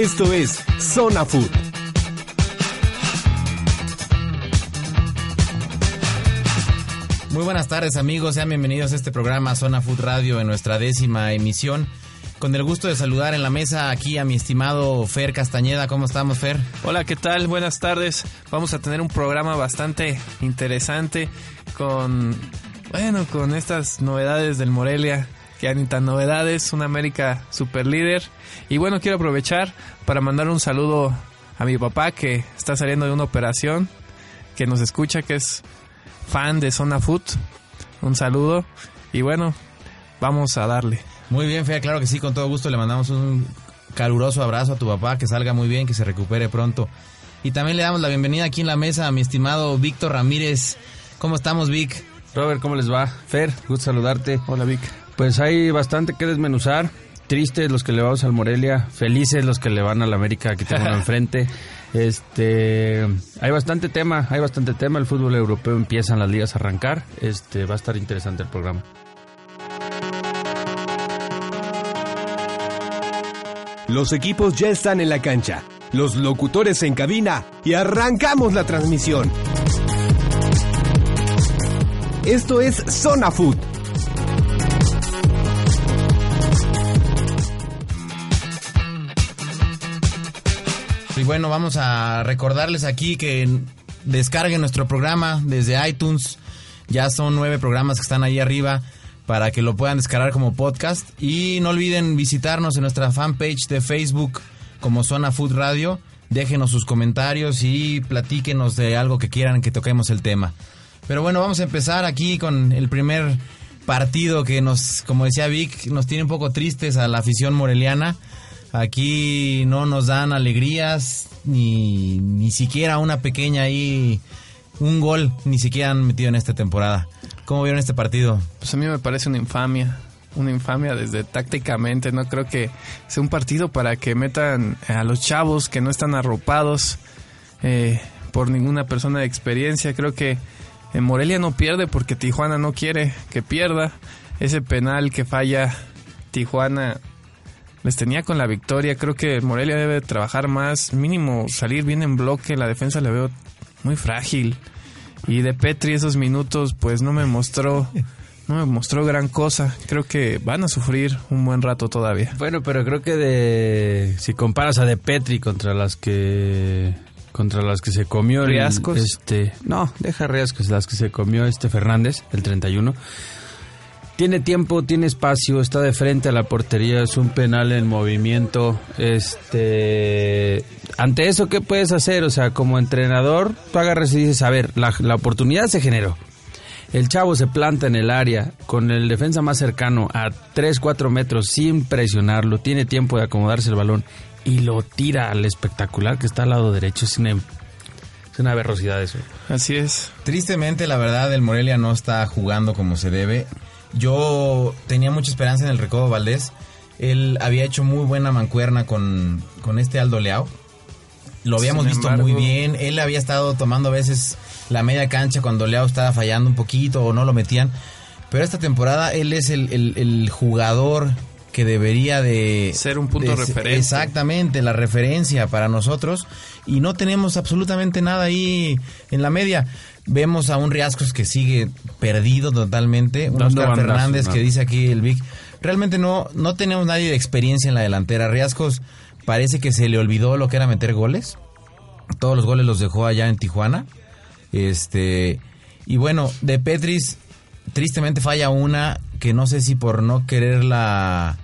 Esto es Zona Food. Muy buenas tardes amigos, sean bienvenidos a este programa Zona Food Radio en nuestra décima emisión. Con el gusto de saludar en la mesa aquí a mi estimado Fer Castañeda. ¿Cómo estamos, Fer? Hola, ¿qué tal? Buenas tardes. Vamos a tener un programa bastante interesante con, bueno, con estas novedades del Morelia, que han tan novedades, una América super líder. Y bueno, quiero aprovechar para mandar un saludo a mi papá que está saliendo de una operación, que nos escucha, que es fan de Zona Food. Un saludo. Y bueno, vamos a darle. Muy bien, Fer, claro que sí, con todo gusto le mandamos un caluroso abrazo a tu papá, que salga muy bien, que se recupere pronto. Y también le damos la bienvenida aquí en la mesa a mi estimado Víctor Ramírez. ¿Cómo estamos, Vic? Robert, ¿cómo les va? Fer, gusto saludarte. Hola, Vic. Pues hay bastante que desmenuzar. Tristes los que le vamos al Morelia, felices los que le van al América, que tengo enfrente. Este, hay bastante tema, hay bastante tema. El fútbol europeo empiezan las ligas a arrancar. Este, va a estar interesante el programa. Los equipos ya están en la cancha, los locutores en cabina y arrancamos la transmisión. Esto es Zona Food. Bueno, vamos a recordarles aquí que descarguen nuestro programa desde iTunes. Ya son nueve programas que están ahí arriba para que lo puedan descargar como podcast. Y no olviden visitarnos en nuestra fanpage de Facebook como Zona Food Radio. Déjenos sus comentarios y platíquenos de algo que quieran que toquemos el tema. Pero bueno, vamos a empezar aquí con el primer partido que nos, como decía Vic, nos tiene un poco tristes a la afición moreliana. Aquí no nos dan alegrías, ni, ni siquiera una pequeña ahí, un gol, ni siquiera han metido en esta temporada. ¿Cómo vieron este partido? Pues a mí me parece una infamia, una infamia desde tácticamente. No creo que sea un partido para que metan a los chavos que no están arropados eh, por ninguna persona de experiencia. Creo que en Morelia no pierde porque Tijuana no quiere que pierda. Ese penal que falla Tijuana les tenía con la victoria. Creo que Morelia debe trabajar más, mínimo salir bien en bloque. La defensa le veo muy frágil. Y de Petri esos minutos pues no me mostró no me mostró gran cosa. Creo que van a sufrir un buen rato todavía. Bueno, pero creo que de si comparas a de Petri contra las que contra las que se comió el- Riascos. este, no, deja Riascos, las que se comió este Fernández, el 31. Tiene tiempo, tiene espacio, está de frente a la portería, es un penal en movimiento. Este, ante eso, ¿qué puedes hacer? O sea, como entrenador, tú agarras y dices, a ver, la, la oportunidad se generó. El chavo se planta en el área con el defensa más cercano a 3, 4 metros sin presionarlo, tiene tiempo de acomodarse el balón y lo tira al espectacular que está al lado derecho. Es una, es una verrosidad eso. Así es. Tristemente, la verdad, el Morelia no está jugando como se debe. Yo tenía mucha esperanza en el Recodo Valdés. Él había hecho muy buena mancuerna con, con este Aldo Leao. Lo habíamos Sin visto embargo- muy bien. Él había estado tomando a veces la media cancha cuando Leao estaba fallando un poquito o no lo metían. Pero esta temporada él es el, el- el jugador que debería de... Ser un punto de- referente. Exactamente, la referencia para nosotros. Y no tenemos absolutamente nada ahí en la media. Vemos a un Riascos que sigue perdido totalmente. Un Oscar Fernández que dice aquí el Vic. Realmente no, no tenemos nadie de experiencia en la delantera. Riascos parece que se le olvidó lo que era meter goles. Todos los goles los dejó allá en Tijuana. Este. Y bueno, de Petris, tristemente falla una que no sé si por no quererla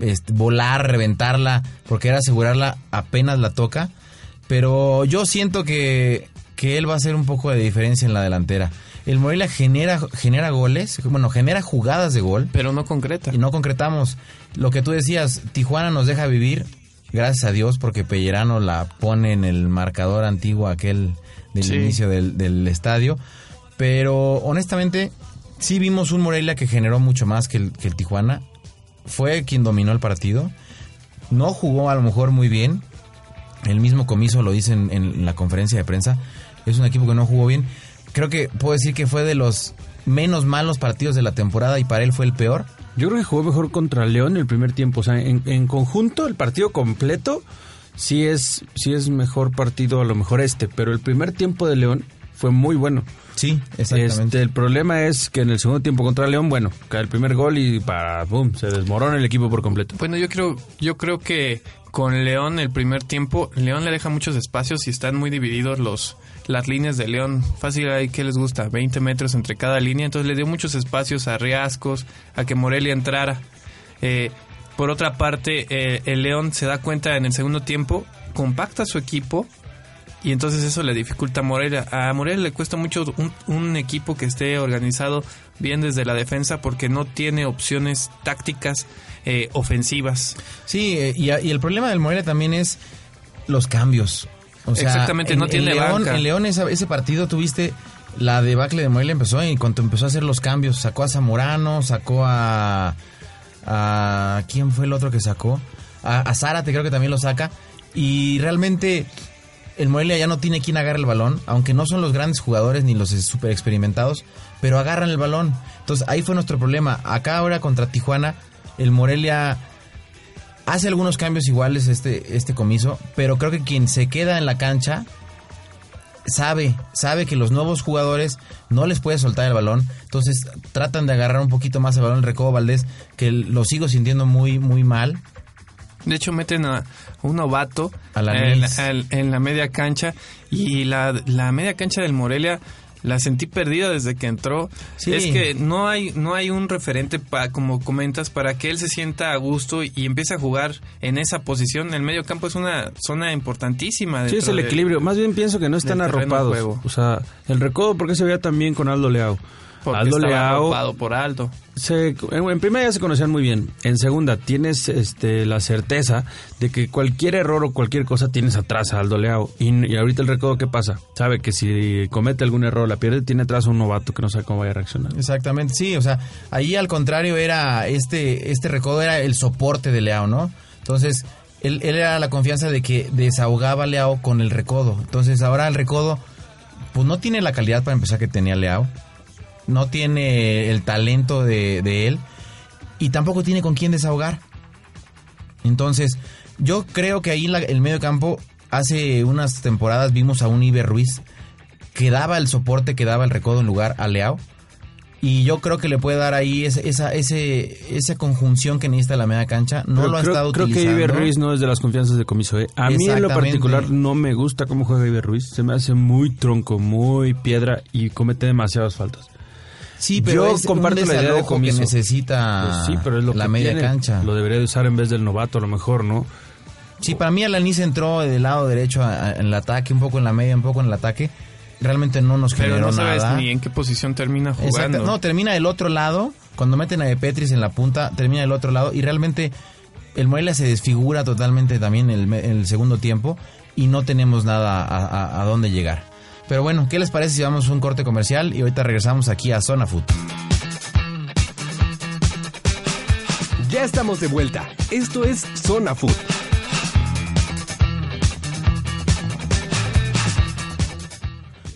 este, volar, reventarla, por querer asegurarla, apenas la toca. Pero yo siento que, que él va a hacer un poco de diferencia en la delantera. El Morelia genera, genera goles, bueno, genera jugadas de gol. Pero no concreta. Y no concretamos. Lo que tú decías, Tijuana nos deja vivir, gracias a Dios, porque Pellerano la pone en el marcador antiguo aquel del Sí. inicio del, del estadio. Pero honestamente, sí vimos un Morelia que generó mucho más que el, que el Tijuana. Fue quien dominó el partido. No jugó a lo mejor muy bien. El mismo comiso lo dice en, en la conferencia de prensa. Es un equipo que no jugó bien. Creo que puedo decir que fue de los menos malos partidos de la temporada y para él fue el peor. Yo creo que jugó mejor contra León el primer tiempo. O sea, en, en conjunto, el partido completo, sí es, sí es mejor partido, a lo mejor este. Pero el primer tiempo de León fue muy bueno. Sí, Este, el problema es que en el segundo tiempo contra León, bueno, cae el primer gol y para, boom, se desmorona el equipo por completo. Bueno, yo creo, yo creo que con León el primer tiempo, León le deja muchos espacios y están muy divididos los las líneas de León. Fácil hay que les gusta, 20 metros entre cada línea, entonces le dio muchos espacios a Riascos, a que Morelia entrara. Eh, por otra parte, eh, el León se da cuenta en el segundo tiempo, compacta su equipo y entonces eso le dificulta a Morelia. A Morelia le cuesta mucho un, equipo que esté organizado bien desde la defensa porque no tiene opciones tácticas eh, ofensivas. Sí, eh, y, y el problema del Morelia también es los cambios. O sea, Exactamente, no tiene León, banca. En León esa- ese partido tuviste la debacle de Morelia empezó y cuando empezó a hacer los cambios sacó a Zamorano, sacó a a quién fue el otro que sacó a, a Zárate creo que también lo saca y realmente el Morelia ya no tiene quien agarre el balón, aunque no son los grandes jugadores ni los super experimentados, pero agarran el balón. Entonces ahí fue nuestro problema. Acá ahora contra Tijuana, el Morelia hace algunos cambios iguales este, este comiso, pero creo que quien se queda en la cancha sabe, sabe que los nuevos jugadores no les puede soltar el balón, entonces tratan de agarrar un poquito más el balón. El Recobo Valdés, que lo sigo sintiendo muy, muy mal. De hecho, meten a un novato A la en, en la media cancha y la, la media cancha del Morelia la sentí perdida desde que entró. Sí. Es que no hay no hay un referente pa- como comentas para que él se sienta a gusto y, empiece a jugar en esa posición. El medio campo es una zona importantísima. Sí, es el de- equilibrio. Más bien pienso que no están arropados. O sea, el recodo, ¿por qué se veía tan bien con Aldo Leao? Porque Aldo Leao por alto. se, en, en primera ya se conocían muy bien. En segunda, tienes este, la certeza de que cualquier error o cualquier cosa tienes atrás a Aldo Leao. Y, y ahorita el recodo, ¿qué pasa? Sabe que si comete algún error, la pierde, tiene atrás a un novato que no sabe cómo vaya a reaccionar. Exactamente, sí, o sea, ahí al contrario era este, este recodo era el soporte de Leao, ¿no? Entonces, él, él era la confianza de que desahogaba a Leao con el recodo. Entonces, ahora el recodo, pues no tiene la calidad para empezar que tenía Leao, no tiene el talento de, de él y tampoco tiene con quién desahogar. Entonces, yo creo que ahí la- el medio campo, hace unas temporadas vimos a un Iber Ruiz que daba el soporte, que daba el recodo en lugar a Leao. Y yo creo que le puede dar ahí ese- esa, ese, esa conjunción que necesita la media cancha. No Pero lo ha creo, estado creo que utilizando. Iber Ruiz no es de las confianzas de comiso. ¿eh? A mí en lo particular no me gusta cómo juega Iber Ruiz. Se me hace muy tronco, muy piedra y comete demasiadas faltas. Sí, pero Yo es comparto un la idea de que necesita Pues sí, pero es lo la que media tiene. cancha. Lo debería de usar en vez del novato, a lo mejor, ¿no? Sí, para mí Alanis entró del lado derecho a- a- en el ataque, un poco en la media, un poco en el ataque. Realmente no nos Pero generó no sabes nada. ni en qué posición termina Exacto. jugando. No, termina del otro lado. Cuando meten a De Petris en la punta, termina del otro lado. Y realmente el Morelia se desfigura totalmente también en el, me- en el segundo tiempo. Y no tenemos nada a, a- a dónde llegar. Pero bueno, ¿qué les parece si vamos a un corte comercial? Y ahorita regresamos aquí a Zona Food. Ya estamos de vuelta. Esto es Zona Food.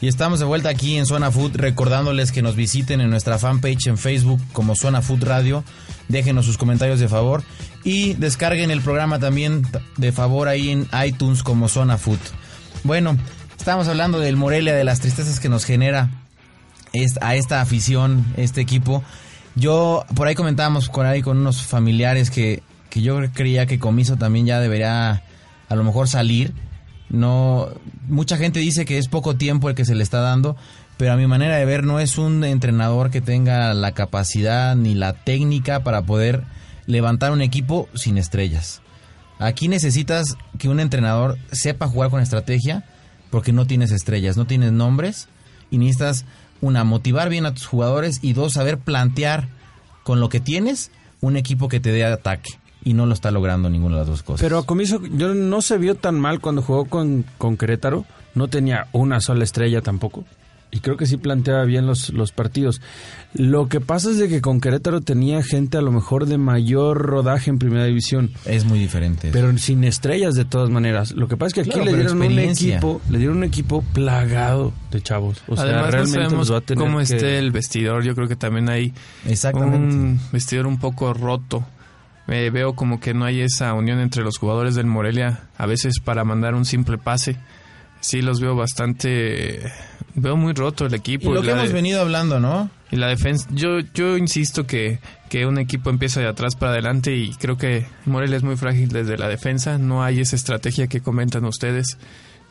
Y estamos de vuelta aquí en Zona Food, recordándoles que nos visiten en nuestra fanpage en Facebook como Zona Food Radio. Déjenos sus comentarios de favor y descarguen el programa también de favor ahí en iTunes como Zona Food. Bueno, estamos hablando del Morelia, de las tristezas que nos genera a esta afición, este equipo. Yo, por ahí comentábamos con ahí con unos familiares que, que yo creía que Comiso también ya debería a lo mejor salir. No, mucha gente dice que es poco tiempo el que se le está dando, pero a mi manera de ver no es un entrenador que tenga la capacidad ni la técnica para poder levantar un equipo sin estrellas. Aquí necesitas que un entrenador sepa jugar con estrategia, porque no tienes estrellas, no tienes nombres y necesitas una motivar bien a tus jugadores y dos saber plantear con lo que tienes un equipo que te dé ataque y no lo está logrando ninguna de las dos cosas. Pero a comienzo yo no se vio tan mal cuando jugó con, con Querétaro. No tenía una sola estrella tampoco. Y creo que sí planteaba bien los, los partidos. Lo que pasa es de que con Querétaro tenía gente a lo mejor de mayor rodaje en primera división. es muy diferente. Pero sin estrellas de todas maneras. Lo que pasa es que aquí Claro, le dieron un equipo, le dieron un equipo plagado de chavos. O sea, Además, no realmente sabemos los va a tener cómo que- esté el vestidor. Yo creo que también hay Exactamente. un vestidor un poco roto. Eh, veo como que no hay esa unión entre los jugadores del Morelia, a veces para mandar un simple pase. Sí, los veo bastante... Veo muy roto el y equipo. lo y que la hemos de- venido hablando, ¿no? Y la defensa, yo, yo insisto que, que un equipo empieza de atrás para adelante y creo que Morelia es muy frágil desde la defensa. No hay esa estrategia que comentan ustedes.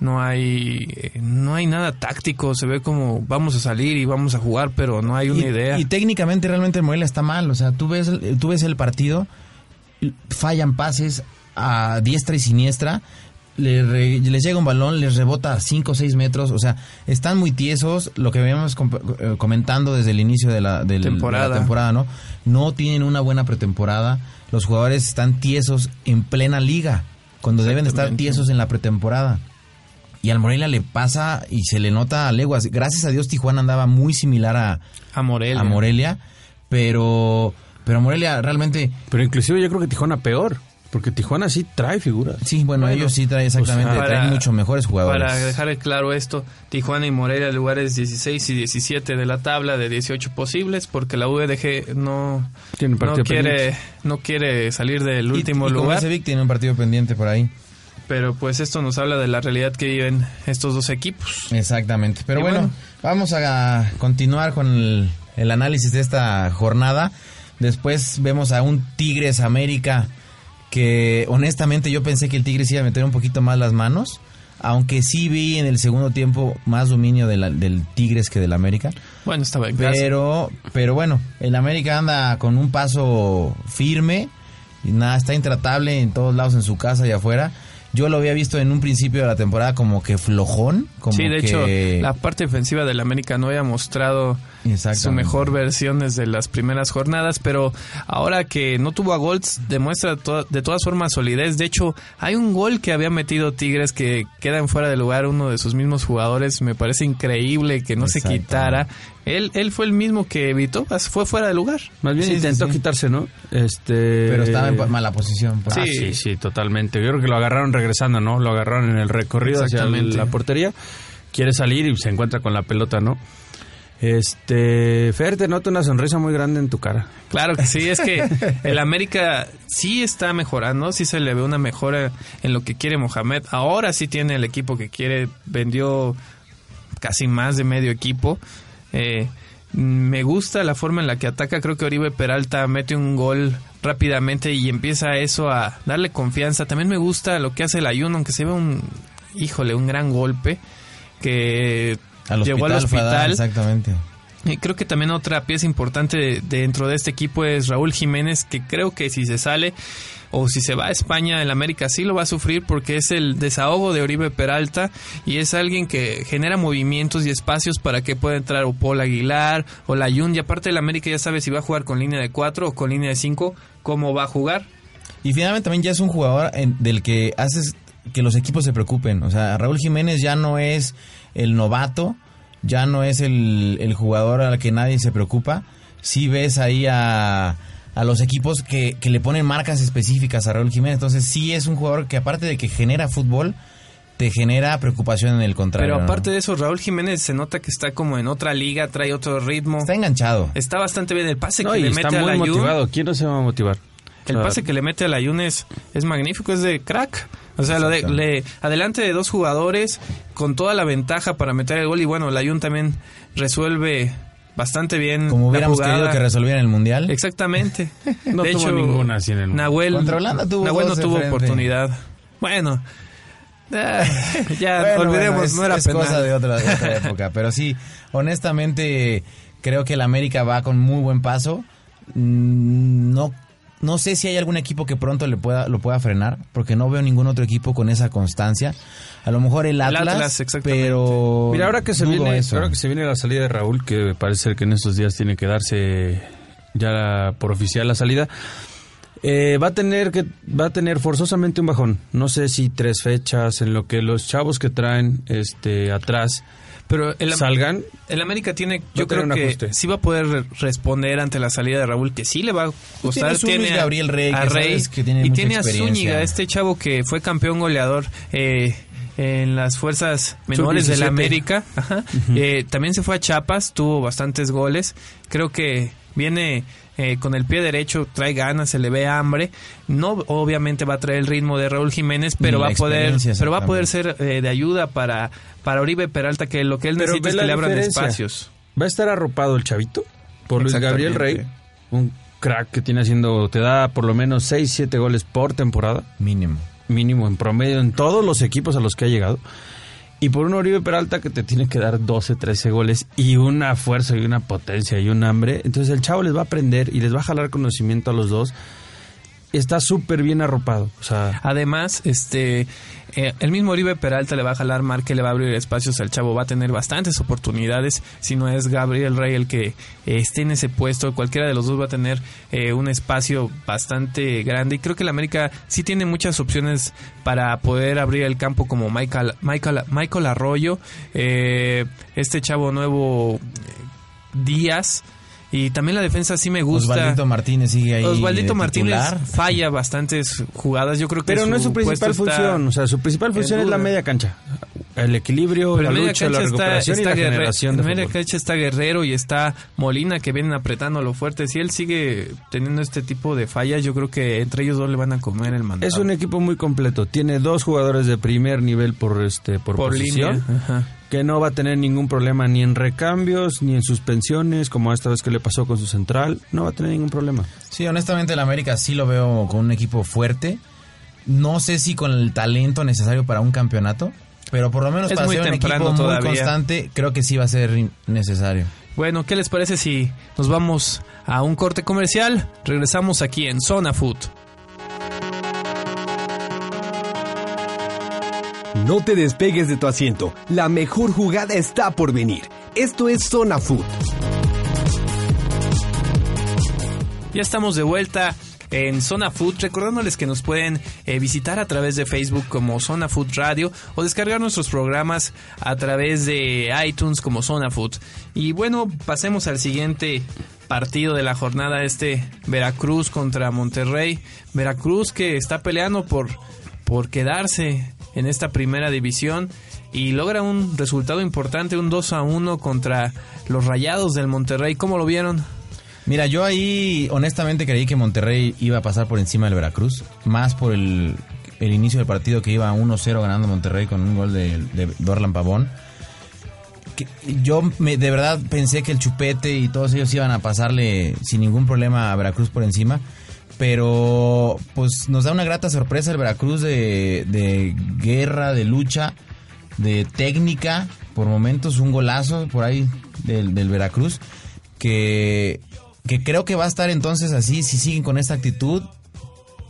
No hay, eh, no hay nada táctico. Se ve como vamos a salir y vamos a jugar, pero no hay una y, idea. Y técnicamente realmente el Morelia está mal. O sea, tú ves, tú ves el partido, fallan pases a diestra y siniestra, le re- les llega un balón, les rebota a 5 o 6 metros. O sea, están muy tiesos. Lo que veníamos eh, comentando desde el inicio de la, del- de la Temporada. temporada, ¿no? No tienen una buena pretemporada. Los jugadores están tiesos en plena liga, cuando deben de estar tiesos en la pretemporada. Y al Morelia le pasa y se le nota a leguas. Gracias a Dios Tijuana andaba muy similar a, a Morelia. a Morelia, pero pero Morelia realmente Pero inclusive yo creo que Tijuana peor. Porque Tijuana sí trae figuras. sí, bueno, Bueno, ellos sí traen exactamente, pues, para- traen mucho mejores jugadores. Para dejar claro esto, Tijuana y Morelia lugares 16 y 17 de la tabla de 18 posibles porque la UDG no, Tiene no partido quiere no quiere salir del Y- último y, como lugar. Vic tiene un partido pendiente por ahí. Pero pues esto nos habla de la realidad que viven estos dos equipos. Exactamente. Pero Y bueno, bueno. vamos a continuar con el, el análisis de esta jornada. Después vemos a un Tigres América que honestamente yo pensé que el Tigres iba a meter un poquito más las manos. Aunque sí vi en el segundo tiempo más dominio de la- del Tigres que del América. Bueno, estaba en casa. Pero, pero bueno, el América anda con un paso firme. Y nada, está intratable en todos lados, en su casa y afuera. Yo lo había visto en un principio de la temporada como que flojón. Como sí, de que- hecho, la parte defensiva del América no había mostrado su mejor versión desde las primeras jornadas, pero ahora que no tuvo a Golds, demuestra to- de todas formas solidez. De hecho, hay un gol que había metido Tigres que queda en fuera de lugar uno de sus mismos jugadores. Me parece increíble que no se quitara. Él, él fue el mismo que evitó, fue fuera de lugar. Más bien Sí, intentó sí. quitarse, ¿no? Este... Pero estaba en mala posición. pues. Ah, sí, sí, totalmente. Yo creo que lo agarraron regresando, ¿no? Lo agarraron en el recorrido hacia Exactamente. la portería. Quiere salir y se encuentra con la pelota, ¿no? Este, Fer, te noto una sonrisa muy grande en tu cara. Claro que sí, es que el América sí está mejorando, sí se le ve una mejora en lo que quiere Mohamed. Ahora sí tiene el equipo que quiere, vendió casi más de medio equipo. Eh, me gusta la forma en la que ataca, creo que Oribe Peralta mete un gol rápidamente y empieza eso a darle confianza. También me gusta lo que hace el Ayuno, aunque se ve un, híjole, un gran golpe que Al llegó al hospital exactamente. Y creo que también otra pieza importante de- dentro de este equipo es Raúl Jiménez, que creo que si se sale o si se va a España, el América sí lo va a sufrir porque es el desahogo de Oribe Peralta y es alguien que genera movimientos y espacios para que pueda entrar o Paul Aguilar o Layun. Y aparte el América ya sabe si va a jugar con línea de 4 o con línea de 5, cómo va a jugar. Y finalmente también ya es un jugador en- del que haces que los equipos se preocupen. O sea, Raúl Jiménez ya no es el novato, ya no es el, el jugador al que nadie se preocupa. Sí ves ahí a, a los equipos que, que le ponen marcas específicas a Raúl Jiménez. Entonces sí es un jugador que aparte de que genera fútbol, te genera preocupación en el contrario. Pero ¿no? aparte de eso, Raúl Jiménez se nota que está como en otra liga, trae otro ritmo. Está enganchado. Está bastante bien el pase No, que y le está mete a muy Layun. motivado. ¿Quién no se va a motivar? El pase que le mete a la es, es magnífico, es de crack. O sea, lo de, le, adelante de dos jugadores con toda la ventaja para meter el gol. Y bueno, la también resuelve bastante bien. Como hubiéramos querido que resolviera en el Mundial. Exactamente. No tuvo ninguna así en el- Nahuel, Contra Holanda tuvo Nahuel no de tuvo frente. oportunidad. Bueno. ah, ya, Bueno, olvidemos, bueno, es, no era es penal. cosa de otra, de otra época. Pero sí, honestamente, creo que el América va con muy buen paso. Mm, No, no sé si hay algún equipo que pronto le pueda, lo pueda frenar, porque no veo ningún otro equipo con esa constancia. A lo mejor el Atlas, Atlas, exactamente. pero Mira, ahora que se viene, eso. ahora que se viene la salida de Raúl, que parece ser que en estos días tiene que darse ya por oficial la salida, eh, va a tener que va a tener forzosamente un bajón. No sé si tres fechas en lo que los chavos que traen este atrás Pero el, salgan. el América tiene, yo creo que ajuste. sí va a poder re- responder ante la salida de Raúl, que sí le va a costar. Luis a- Gabriel Rey, a que Rey, que tiene y mucha tiene a. Zúñiga, este chavo que fue campeón goleador. Eh, en las fuerzas menores de la Sub-17. América. Ajá. Eh, también se fue a Chiapas, tuvo bastantes goles. Creo que viene eh, con el pie derecho, trae ganas, se le ve hambre. No, obviamente va a traer el ritmo de Raúl Jiménez, pero va a poder, pero va a poder ser eh, de ayuda para, para Oribe Peralta, que lo que él Pero necesita es la que le abran diferencia. espacios. Va a estar arropado el chavito por Luis Gabriel Rey, un crack que tiene haciendo te da por lo menos 6, 7 goles por temporada. mínimo. mínimo en promedio en todos los equipos a los que ha llegado. Y por un Oribe Peralta que te tiene que dar 12, 13 goles y una fuerza y una potencia y un hambre. Entonces el chavo les va a aprender y les va a jalar conocimiento a los dos. Está súper bien arropado. O sea, Además, este eh, el mismo Oribe Peralta le va a jalar marca, le va a abrir espacios al chavo, va a tener bastantes oportunidades. Si no es Gabriel Rey el que eh, esté en ese puesto, cualquiera de los dos va a tener eh, un espacio bastante grande. Y creo que el América sí tiene muchas opciones para poder abrir el campo, como Michael, Michael, Michael Arroyo, eh, este chavo nuevo Díaz. Y también la defensa sí me gusta. Osvaldito Martínez sigue ahí. Osvaldito de Martínez falla bastantes jugadas. Yo creo que pero no es su principal función. O sea, su principal función es la media cancha. El equilibrio, Pero la lucha, la cancha está, recuperación y está la generación de en media cancha está Guerrero y está Molina que vienen apretando lo fuerte. Si él sigue teniendo este tipo de fallas, yo creo que entre ellos dos le van a comer el mandado. Es un equipo muy completo. Tiene dos jugadores de primer nivel por este por, por posición. línea. Ajá. que no va a tener ningún problema ni en recambios, ni en suspensiones, como esta vez que le pasó con su central, no va a tener ningún problema. Sí, honestamente el América sí lo veo con un equipo fuerte. No sé si con el talento necesario para un campeonato, pero por lo menos Es para muy ser un equipo todavía. muy constante, creo que sí va a ser necesario. Bueno, ¿qué les parece si nos vamos a un corte comercial? Regresamos aquí en Zona Food. No te despegues de tu asiento. La mejor jugada está por venir. Esto es Zona Food. Ya estamos de vuelta en Zona Food, recordándoles que nos pueden eh, visitar a través de Facebook como Zona Food Radio o descargar nuestros programas a través de iTunes como Zona Food. Y bueno, pasemos al siguiente partido de la jornada, este Veracruz contra Monterrey. Veracruz que está peleando por, por quedarse en esta primera división y logra un resultado importante, un 2 a 1 contra los Rayados del Monterrey. ¿Cómo lo vieron? Mira, yo ahí honestamente creí que Monterrey iba a pasar por encima del Veracruz, más por el, el inicio del partido que iba 1-0 ganando Monterrey con un gol de, de Dorlan Pavón. Yo me, de verdad pensé que el Chupete y todos ellos iban a pasarle sin ningún problema a Veracruz por encima. Pero pues nos da una grata sorpresa el Veracruz de, de guerra, de lucha, de técnica. Por momentos un golazo por ahí del, del Veracruz. Que, que creo que va a estar entonces así, si siguen con esta actitud,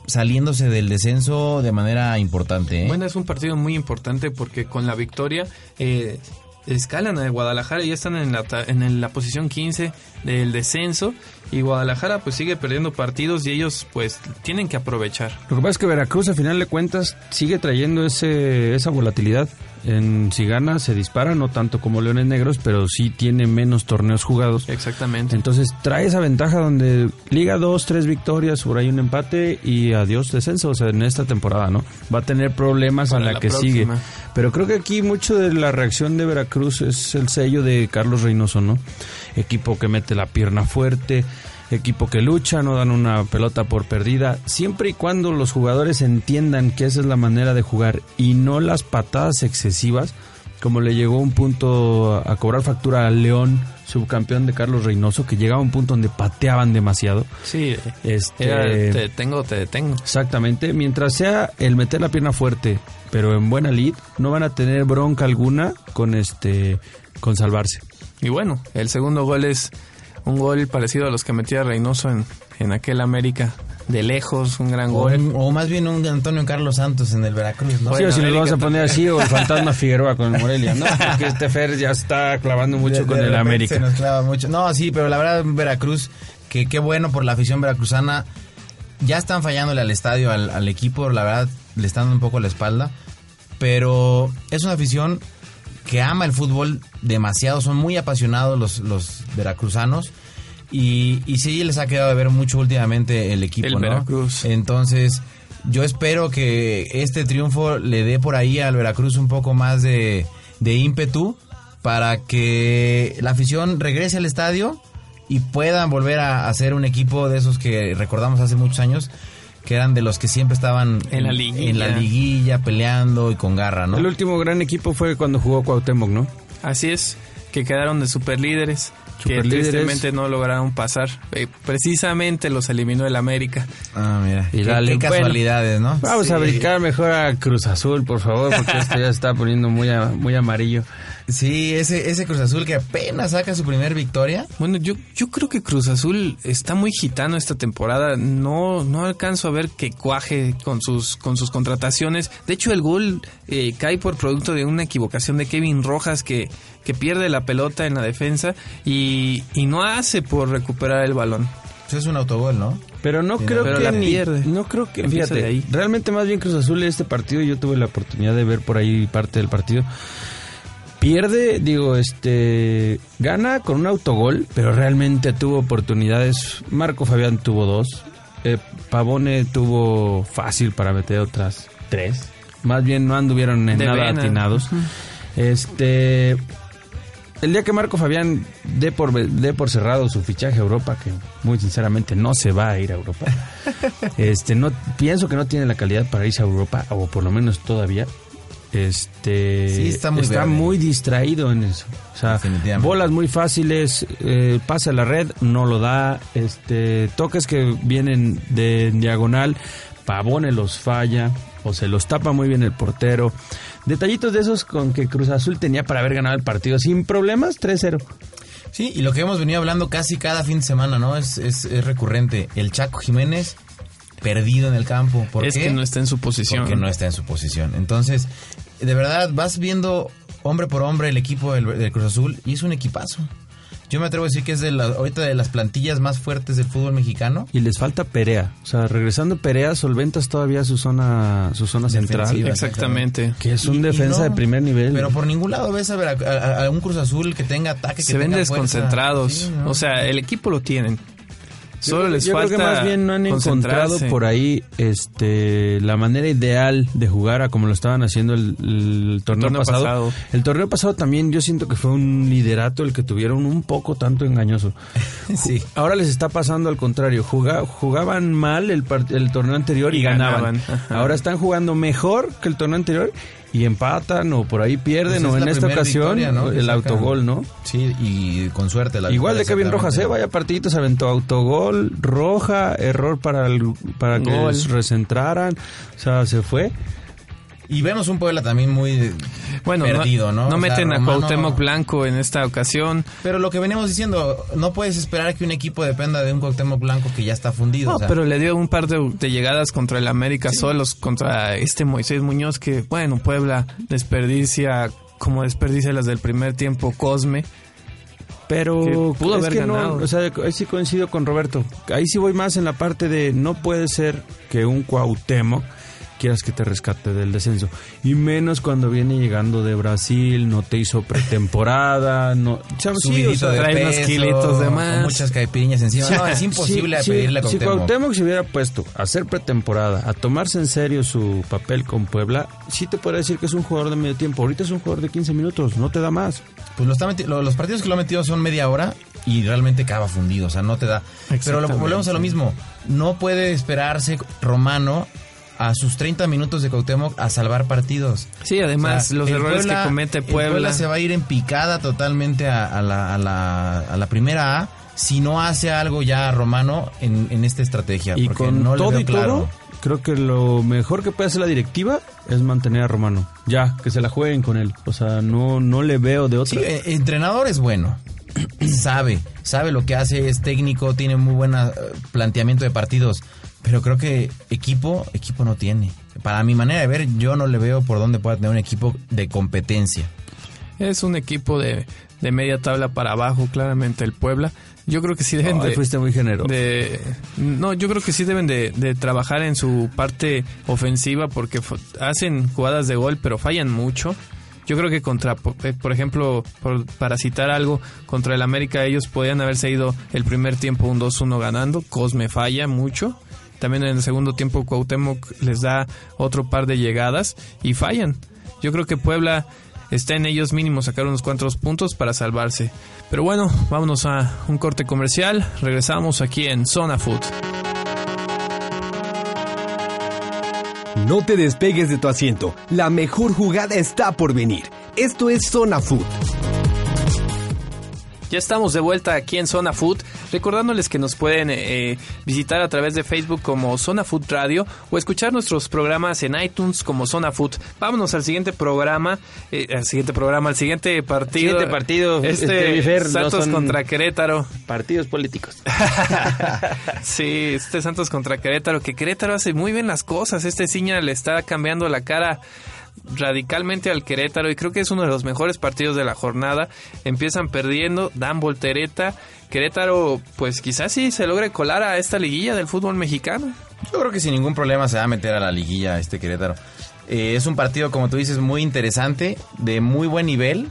saliéndose del descenso de manera importante. ¿eh? Bueno, es un partido muy importante porque con la victoria eh, escalan a Guadalajara y ya están en la, ta- en la posición 15 del descenso y Guadalajara pues sigue perdiendo partidos y ellos pues tienen que aprovechar. Lo que pasa es que Veracruz, a final de cuentas, sigue trayendo ese, esa volatilidad. En si gana, se dispara, no tanto como Leones Negros, pero sí tiene menos torneos jugados. Exactamente. Entonces trae esa ventaja donde liga dos, tres victorias, por ahí un empate y adiós descenso, o sea, en esta temporada, ¿no? Va a tener problemas Para en la, la que sigue. Pero creo que aquí mucho de la reacción de Veracruz es el sello de Carlos Reynoso, ¿no? Equipo que mete la pierna fuerte, equipo que lucha, no dan una pelota por perdida, siempre y cuando los jugadores entiendan que esa es la manera de jugar y no las patadas excesivas, como le llegó un punto a cobrar factura al León, subcampeón de Carlos Reynoso, que llegaba a un punto donde pateaban demasiado. Sí, Este, era, te detengo, te detengo. Exactamente, mientras sea el meter la pierna fuerte, pero en buena lead, no van a tener bronca alguna con este con salvarse. Y bueno, el segundo gol es un gol parecido a los que metía Reynoso en, en aquel América de lejos, un gran O, gol. o más bien un Antonio Carlos Santos en el Veracruz, ¿no? Sí, o si nos América vamos a poner también. así, o el fantasma Figueroa con el Morelia, ¿no? Porque este Fer ya está clavando mucho De- con de el América. Se nos clava mucho. No, sí, pero la verdad, Veracruz, que qué bueno por la afición veracruzana. Ya están fallándole al estadio, al, al equipo, la verdad, le están dando un poco la espalda. Pero es una afición que ama el fútbol demasiado, son muy apasionados los, los veracruzanos. Y, y sí les ha quedado de ver mucho últimamente el equipo, El ¿no? Veracruz. Entonces, yo espero que este triunfo le dé por ahí al Veracruz un poco más de, de ímpetu para que la afición regrese al estadio y puedan volver a, a ser un equipo de esos que recordamos hace muchos años que eran de los que siempre estaban En la liguilla. en la liguilla peleando y con garra, ¿no? El último gran equipo fue cuando jugó Cuauhtémoc, ¿no? Así es, que quedaron de superlíderes, que tristemente no lograron pasar. Eh, precisamente los eliminó el América. Ah, mira. Y qué, dale, qué bueno, casualidades, ¿no? Vamos a brincar mejor a Cruz Azul, por favor, porque esto ya está poniendo muy, a- muy amarillo. Sí, ese, ese Cruz Azul que apenas saca su primer victoria. Bueno, yo, yo creo que Cruz Azul está muy gitano esta temporada. No, no alcanzo a ver que cuaje con sus, con sus contrataciones. De hecho, el gol eh, cae por producto de una equivocación de Kevin Rojas que, que pierde la pelota en la defensa y, y no hace por recuperar el balón. Pues es un autogol, ¿no? Pero no Sí, creo pero que la ni- pierde. no creo que Empieza fíjate, de ahí. realmente más bien Cruz Azul este partido yo tuve la oportunidad de ver por ahí parte del partido. Pierde, digo, este gana con un autogol, pero realmente tuvo oportunidades. Marco Fabián tuvo dos. eh, Pavone tuvo fácil para meter otras tres. Más bien no anduvieron en De nada vena. atinados. Este el día que Marco Fabián dé por, dé por cerrado su fichaje a Europa, que muy sinceramente no se va a ir a Europa, este no pienso que no tiene la calidad para irse a Europa, o por lo menos todavía. Este Sí, está muy verde. muy distraído en eso. O sea, bolas muy fáciles, eh, pasa a la red, no lo da. Este toques que vienen de diagonal, Pavone los falla o se los tapa muy bien el portero. Detallitos de esos con que Cruz Azul tenía para haber ganado el partido sin problemas, 3-0. Sí, y lo que hemos venido hablando casi cada fin de semana, ¿no? Es, es, es recurrente. El Chaco Jiménez perdido en el campo. ¿Por es qué? que no está en su posición. Porque no está en su posición. Entonces, de verdad, vas viendo hombre por hombre el equipo del, del Cruz Azul y es un equipazo. Yo me atrevo a decir que es de la, ahorita de las plantillas más fuertes del fútbol mexicano. Y les falta Perea. O sea, regresando Perea, solventas todavía su zona, su zona central. Exactamente. Que es un Y- y defensa no, de primer nivel. Pero por ningún lado ves a, ver a, a- a un Cruz Azul que tenga ataque, que Se ven desconcentrados. Sí, ¿no? O sea, el equipo lo tienen. Solo les yo falta creo que más bien no han encontrado por ahí este la manera ideal de jugar a como lo estaban haciendo el, el torneo, Torneo pasado. pasado. El torneo pasado también yo siento que fue un liderato el que tuvieron un poco tanto engañoso. sí. Ahora les está pasando al contrario. Juga- jugaban mal el, el torneo anterior y, Y ganaban. Ahora están jugando mejor que el torneo anterior y empatan o por ahí pierden Pues es o en esta ocasión victoria, ¿no? que el autogol, ¿no? Sí, y con suerte. La Igual de Kevin Rojas, ¿eh? Vaya partiditos, aventó autogol, roja, error para, el- para que Gol. recentraran. O sea, se fue. Y vemos un Puebla también muy Bueno, perdido, ¿no? no, O sea, meten a Romano- Cuauhtémoc Blanco en esta ocasión. Pero lo que veníamos diciendo, no puedes esperar que un equipo dependa de un Cuauhtémoc Blanco que ya está fundido. No, o sea, pero le dio un par de, de llegadas contra el América solos, contra este Moisés Muñoz, que, bueno, Puebla desperdicia como desperdicia las del primer tiempo Cosme. Pero Que pudo es haber que no, ganado. o sea, ahí sí coincido con Roberto. Ahí sí voy más en la parte de no puede ser que un Cuauhtémoc quieras que te rescate del descenso. Y menos cuando viene llegando de Brasil, no te hizo pretemporada, no... Sea, sí, o sea, de trae unos peso, kilitos de más. muchas caipiriñas encima. No, es imposible Sí, pedirle a sí, Si Cuauhtémoc. Cuauhtémoc se hubiera puesto a hacer pretemporada, a tomarse en serio su papel con Puebla, sí te podría decir que es un jugador de medio tiempo. Ahorita es un jugador de 15 minutos, no te da más. Pues lo está lo- los partidos que lo ha metido son media hora y realmente acaba fundido, o sea, no te da. Pero lo, volvemos a lo mismo. No puede esperarse Romano a sus 30 minutos de Cuauhtémoc a salvar partidos. Sí, además, O sea, los errores Puebla- que comete el Puebla. se va a ir en picada totalmente a, a la, a la- a la primera A si no hace algo ya Romano en, en esta estrategia. Y porque con no le todo veo y claro. todo, creo que lo mejor que puede hacer la directiva es mantener a Romano. Ya, que se la jueguen con él. O sea, no, no le veo de otra. Sí, eh, entrenador es bueno. sabe, sabe lo que hace, es técnico, tiene muy buen planteamiento de partidos. Pero creo que equipo, equipo no tiene. Para mi manera de ver, yo no le veo por dónde pueda tener un equipo de competencia. Es un equipo de, de media tabla para abajo, claramente el Puebla. Yo creo que sí deben de, fuiste muy generoso. de- no, yo creo que sí deben de, de trabajar en su parte ofensiva porque hacen jugadas de gol, pero fallan mucho. Yo creo que contra, po- eh, por ejemplo, por- para citar algo, contra el América ellos podían haberse ido el primer tiempo un 2-1 ganando. Cosme falla mucho. También en el segundo tiempo Cuauhtémoc les da otro par de llegadas y fallan. Yo creo que Puebla está en ellos mínimo sacar unos cuantos puntos para salvarse. Pero bueno, vámonos a un corte comercial. Regresamos aquí en Zona Food. No te despegues de tu asiento. La mejor jugada está por venir. Esto es Zona Food. Ya estamos de vuelta aquí en Zona Food, recordándoles que nos pueden eh, visitar a través de Facebook como Zona Food Radio o escuchar nuestros programas en iTunes como Zona Food. Vámonos al siguiente programa, eh, al siguiente programa, al siguiente partido. Siguiente partido, este, este, no Santos contra Querétaro. Partidos políticos. Sí, este Santos contra Querétaro, que Querétaro hace muy bien las cosas. Este Ciña le está cambiando la cara radicalmente al Querétaro y creo que es uno de los mejores partidos de la jornada. Empiezan perdiendo, dan voltereta. Querétaro, pues quizás sí se logre colar a esta liguilla del fútbol mexicano. Yo creo que sin ningún problema se va a meter a la liguilla este Querétaro. Eh, es un partido, como tú dices, muy interesante, de muy buen nivel,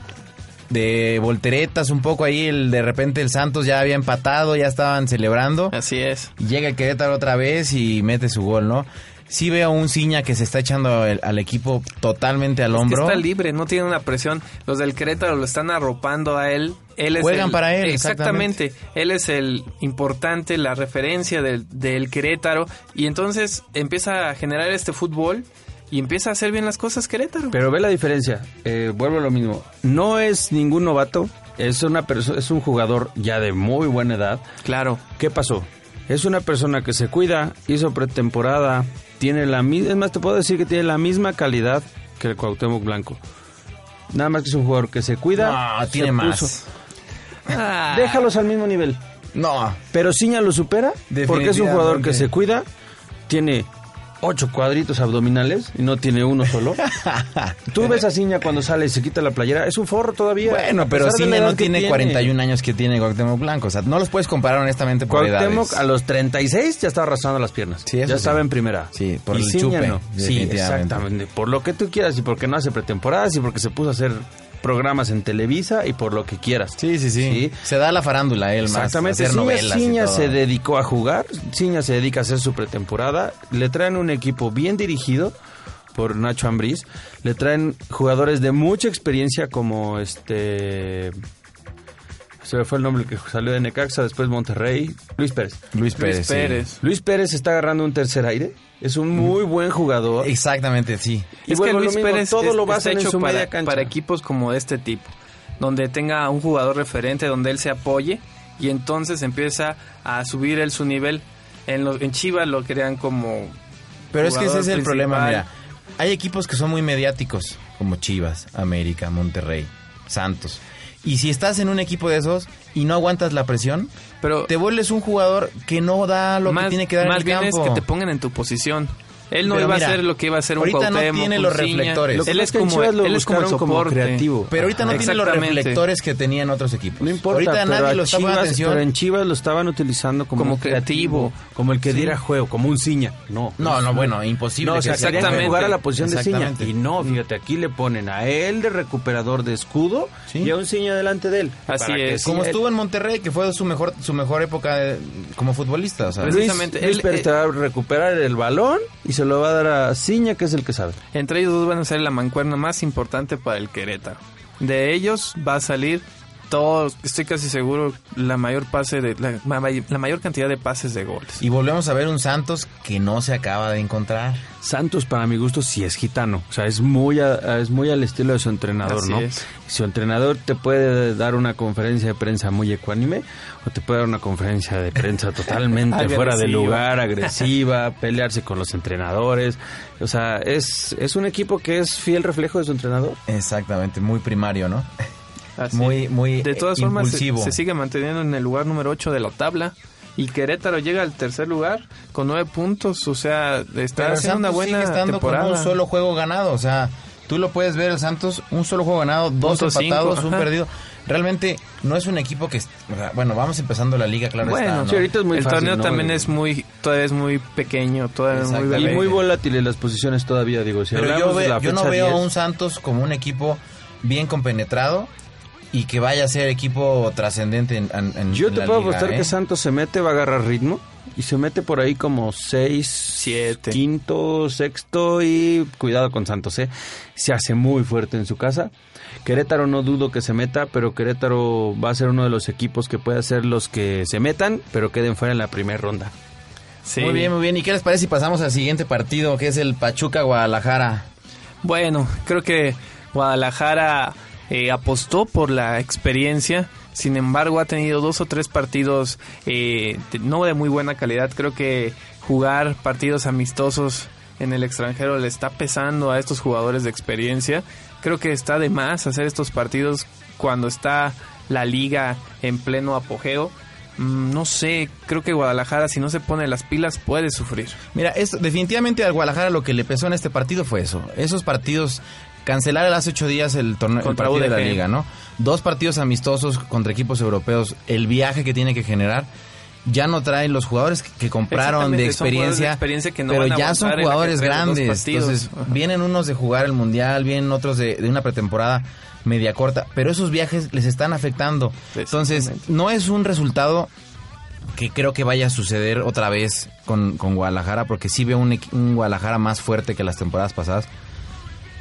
de volteretas un poco ahí. El, de repente el Santos ya había empatado, ya estaban celebrando. Así es. Y llega el Querétaro otra vez y mete su gol, ¿no? Sí veo un Ciña que se está echando el- al equipo totalmente al Es que hombro. está libre, no tiene una presión. Los del Querétaro lo están arropando a él. él es Juegan el- para él, Exactamente. Él es el importante, la referencia del, del Querétaro. Y entonces empieza a generar este fútbol y empieza a hacer bien las cosas Querétaro. Pero ve la diferencia. Eh, vuelvo a lo mismo. No es ningún novato. Es una es un jugador ya de muy buena edad. claro. ¿Qué pasó? Es una persona que se cuida, hizo pretemporada, tiene la misma, es más te puedo decir que tiene la misma calidad que el Cuauhtémoc Blanco. Nada más que es un jugador que se cuida, No, tiene más. puso. Ah, Déjalos al mismo nivel. No, Pero Ciña lo supera porque es un jugador que se cuida, tiene ocho cuadritos abdominales y no tiene uno solo. Tú ves a Ciña cuando sale y se quita la playera, es un forro todavía. bueno, pero Ciña no que tiene 41 años que tiene Cuauhtémoc Blanco. O sea, no los puedes comparar honestamente por Cuauhtémoc edades. a los 36 ya estaba arrastrando las piernas. Sí, eso ya sí. estaba en primera. Sí, por Y el Ciña chupe, no. Sí, exactamente. Por lo que tú quieras y porque no hace pretemporadas y porque se puso a hacer programas en Televisa y por lo que quieras. Sí, sí, sí, Se da la farándula él más. Exactamente, Ciña, se dedicó a jugar, Ciña se dedica a hacer su pretemporada, le traen un equipo bien dirigido por Nacho Ambriz, le traen jugadores de mucha experiencia como este se me fue el nombre que salió de Necaxa, después Monterrey, Luis Pérez. Luis Pérez. Luis sí. Pérez. Luis Pérez está agarrando un tercer aire, es un muy buen jugador. Exactamente, sí. Y es vuelvo que lo Luis mismo, Pérez todo es- lo basan en hecho su para, media cancha. para equipos como de este tipo, donde tenga un jugador referente, donde él se apoye y entonces empieza a subir él su nivel. En, lo- en Chivas lo crean como Pero es que ese es el problema, mira. Hay equipos que son muy mediáticos, como Chivas, América, Monterrey, Santos. Y si estás en un equipo de esos y no aguantas la presión, Pero te vuelves un jugador que no da lo más, que tiene que dar más en el bien campo. es que te pongan en tu posición. Él no Pero iba mira, a hacer lo que iba a hacer un ahorita no Cuauhtémoc, tiene un los reflectores. Lo que Él es es que en como, él es como el como soporte. creativo. Pero ahorita no tiene los reflectores que tenía en otros equipos. No importa, ahorita pero, nadie a lo está Chivas, atención. pero en Chivas lo estaban utilizando como, Como creativo, creativo. como el que Sí. diera juego, como un ciña. No, No, no, bueno, imposible. No, o que sea, sea Exactamente. jugara la posición de ciña. Y no, fíjate, aquí le ponen a él de recuperador de escudo Sí. y a un ciña delante de él. Así es. Como sí, estuvo en Monterrey, que fue su mejor su mejor época como futbolista. O precisamente, él- eh, te va a recuperar el balón y se lo va a dar a Ciña, que es el que sabe. Entre ellos dos van a ser la mancuerna más importante para el Querétaro. De ellos va a salir todos, estoy casi seguro, la mayor pase de la, ma- la mayor cantidad de pases de goles. Y volvemos a ver un Santos que no se acaba de encontrar. Santos, para mi gusto, sí es gitano. O sea, es muy, a- es muy al estilo de su entrenador, Así ¿no? es. Su entrenador te puede dar una conferencia de prensa muy ecuánime o te puede dar una conferencia de prensa totalmente fuera de lugar, agresiva, pelearse con los entrenadores. O sea, es, es un equipo que es fiel reflejo de su entrenador. Exactamente, muy primario, ¿no? Así Muy, muy de todas eh, formas se, sigue manteniendo en el lugar número 8 de la tabla y Querétaro llega al tercer lugar con nueve puntos, o sea, está Pero haciendo una Santos buena sigue estando temporada. con un solo juego ganado, o sea, tú lo puedes ver el Santos, un solo juego ganado, dos Punto cinco, empatados, un perdido. Realmente no es un equipo que, bueno, vamos empezando la liga, claro Bueno, está, ¿no? sí, ahorita es muy el fácil, torneo ¿no? también es muy, todavía es muy pequeño, todavía es muy. Y muy volátiles las posiciones todavía, digo. Si Pero yo, ve- la yo no veo 10, a un Santos como un equipo bien compenetrado y que vaya a ser equipo trascendente en, en- en Yo te la puedo liga, apostar ¿eh? que Santos se mete, va a agarrar ritmo y se mete por ahí como seis, Siete. quinto, sexto y cuidado con Santos, ¿eh? Se hace muy fuerte en su casa. Querétaro no dudo que se meta, pero Querétaro va a ser uno de los equipos que puede ser los que se metan, pero queden fuera en la primera ronda. Sí. Muy bien, muy bien. ¿Y qué les parece si pasamos al siguiente partido, que es el Pachuca-Guadalajara? Bueno, creo que Guadalajara eh, apostó por la experiencia. Sin embargo, ha tenido dos o tres partidos eh, no de muy buena calidad. Creo que jugar partidos amistosos en el extranjero le está pesando a estos jugadores de experiencia. Creo que está de más hacer estos partidos cuando está la liga en pleno apogeo. Mm, No sé, creo que Guadalajara si no se pone las pilas puede sufrir. Mira, esto, definitivamente al Guadalajara lo que le pesó en este partido fue eso. Esos partidos, cancelar hace ocho días el torneo el partido de la liga, ¿no? Dos partidos amistosos contra equipos europeos, el viaje que tiene que generar. Ya no traen los jugadores que- compraron de experiencia, experiencia que no pero van a ya son en jugadores grandes. Entonces, Ajá. vienen unos de jugar el mundial, vienen otros de, de una pretemporada media corta, pero esos viajes les están afectando. Entonces, no es un resultado que creo que vaya a suceder otra vez con, con Guadalajara, porque sí veo un, un Guadalajara más fuerte que las temporadas pasadas.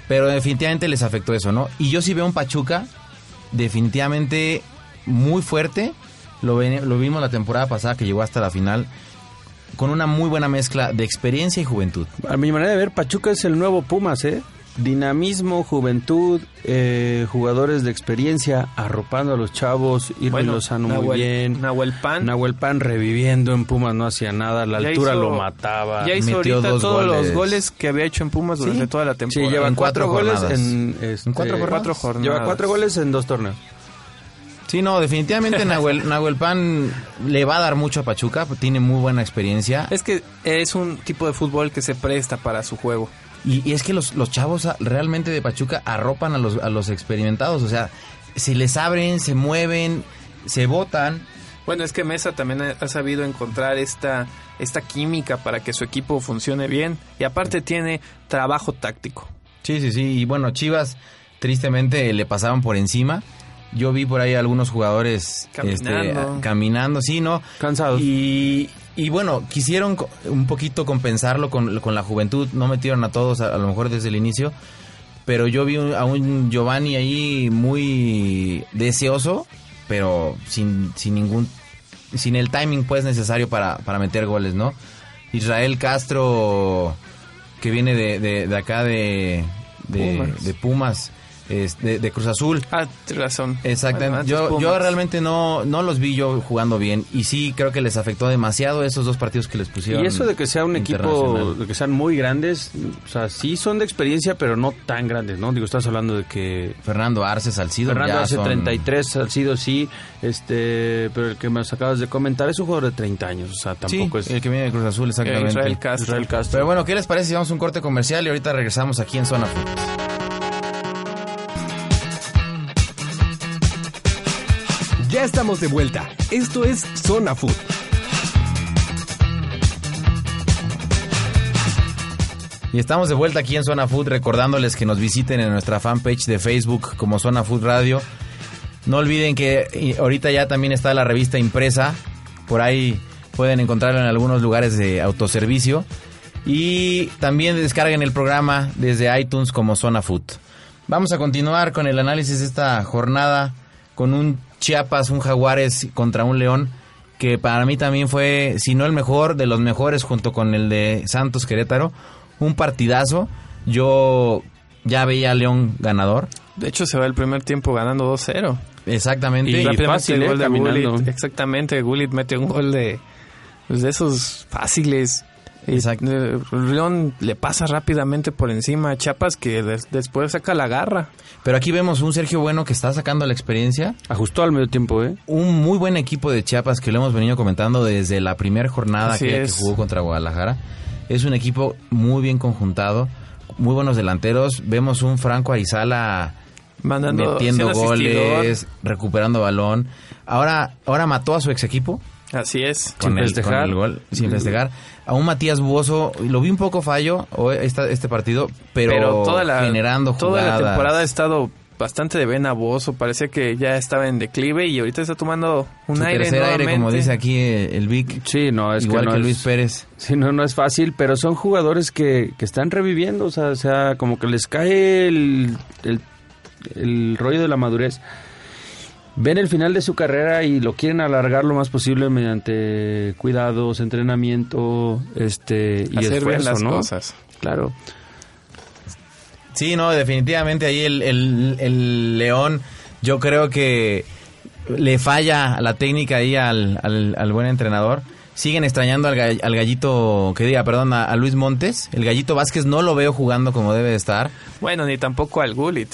Pero definitivamente les afectó eso, ¿no? Y yo sí veo un Pachuca definitivamente muy fuerte. Lo, ven- lo vimos la temporada pasada que llegó hasta la final con una muy buena mezcla de experiencia y juventud. A mi manera de ver, Pachuca es el nuevo Pumas, ¿eh? Dinamismo, juventud, eh, jugadores de experiencia, arropando a los chavos, Irving Lozano muy bien. Nahuel Pan. Nahuel Pan reviviendo en Pumas no hacía nada, la Ya altura hizo- lo mataba. Ya hizo Metió ahorita dos todos goles. los goles que había hecho en Pumas durante toda la Sí, temporada. lleva En cuatro, cuatro goles jornadas. en, este, ¿En cuatro jornadas? Cuatro jornadas. Lleva cuatro goles en dos torneos. Sí, no, definitivamente Nahuel, Nahuel Pan le va a dar mucho a Pachuca, tiene muy buena experiencia. Es que es un tipo de fútbol que se presta para su juego. Y, y es que los, los chavos realmente de Pachuca arropan a los, a los experimentados, o sea, se les abren, se mueven, se botan. Bueno, es que Mesa también ha, ha sabido encontrar esta, esta química para que su equipo funcione bien. Y aparte tiene trabajo táctico. Sí, sí, sí. Y bueno, Chivas tristemente le pasaban por encima. Yo vi por ahí algunos jugadores Caminando. este, caminando, sí, ¿no? Cansados. Y, y bueno, quisieron un poquito compensarlo con, con la juventud. No metieron a todos, a, a lo mejor desde el inicio. Pero yo vi un- a un Giovanni ahí muy deseoso, pero sin, sin ningún. sin el timing pues necesario para, para meter goles, ¿no? Israel Castro, que viene de, de, de acá de, de Pumas. de Pumas, es de, de Cruz Azul. Ah, razón. Exactamente. Yo, yo realmente no, no los vi yo jugando bien. Y sí creo que les afectó demasiado esos dos partidos que les pusieron. Y eso de que sea un equipo, de que sean muy grandes, o sea, sí son de experiencia, pero no tan grandes, ¿no? Digo, estás hablando de que Fernando Arce, Salcido. Fernando ya hace son- 33, Salcido sí, este, pero el que me acabas de comentar es un jugador de 30 años, o sea, Sí, tampoco es... el que viene de Cruz Azul, exactamente. Eh, Israel Castro. Israel Castro. Pero bueno, ¿qué les parece si vamos a un corte comercial y ahorita regresamos aquí en Zona Food? Ya estamos de vuelta. Esto es Zona Food. Y estamos de vuelta aquí en Zona Food recordándoles que nos visiten en nuestra fanpage de Facebook como Zona Food Radio. No olviden que ahorita ya también está la revista impresa. Por ahí pueden encontrarla en algunos lugares de autoservicio. Y también descarguen el programa desde iTunes como Zona Food. Vamos a continuar con el análisis de esta jornada con un Chiapas, un Jaguares contra un León que para mí también fue, si no el mejor, de los mejores junto con el de Santos Querétaro. Un partidazo. Yo ya veía a León ganador. De hecho, se va el primer tiempo ganando 2-0. Exactamente. Y Y fácil, el ¿eh? gol de. Gullit. Exactamente, Gullit mete un gol de, pues, de esos fáciles. Exacto. eh, León le pasa rápidamente por encima a Chiapas que des- después saca la garra. Pero aquí vemos un Sergio Bueno que está sacando la experiencia. Ajustó al medio tiempo, ¿eh? Un muy buen equipo de Chiapas que lo hemos venido comentando desde la primera jornada que jugó contra Guadalajara. Es un equipo muy bien conjuntado, muy buenos delanteros. Vemos un Franco Arizala Mandando, metiendo asistidor. goles, recuperando balón. Ahora, ahora mató a su ex equipo Así es. con, Sin el, festejar. con el gol, sin festejar. A un Matías Buoso, lo vi un poco fallo esta- este partido, pero, Pero, toda la generando toda la jugadas. temporada ha estado bastante de vena Bozo, parecía que ya estaba en declive y ahorita está tomando un Su aire tercer aire, como dice aquí el Vic. Sí, no, es Igual que, Luis es- Pérez. Sí, no, no es fácil, pero son jugadores que, que están reviviendo, o sea, o sea, como que les cae el, el, el rollo de la madurez. Ven el final de su carrera y lo quieren alargar lo más posible mediante cuidados, entrenamiento, este y Hacer bien esfuerzo, las ¿no? cosas. Claro. Sí, no, definitivamente ahí el, el- el León, yo creo que le falla la técnica ahí al, al- al buen entrenador. Siguen extrañando al, gall- al gallito, que diga, perdón, a, a Luis Montes. El gallito Vázquez no lo veo jugando como debe de estar. Bueno, ni tampoco al Gullit.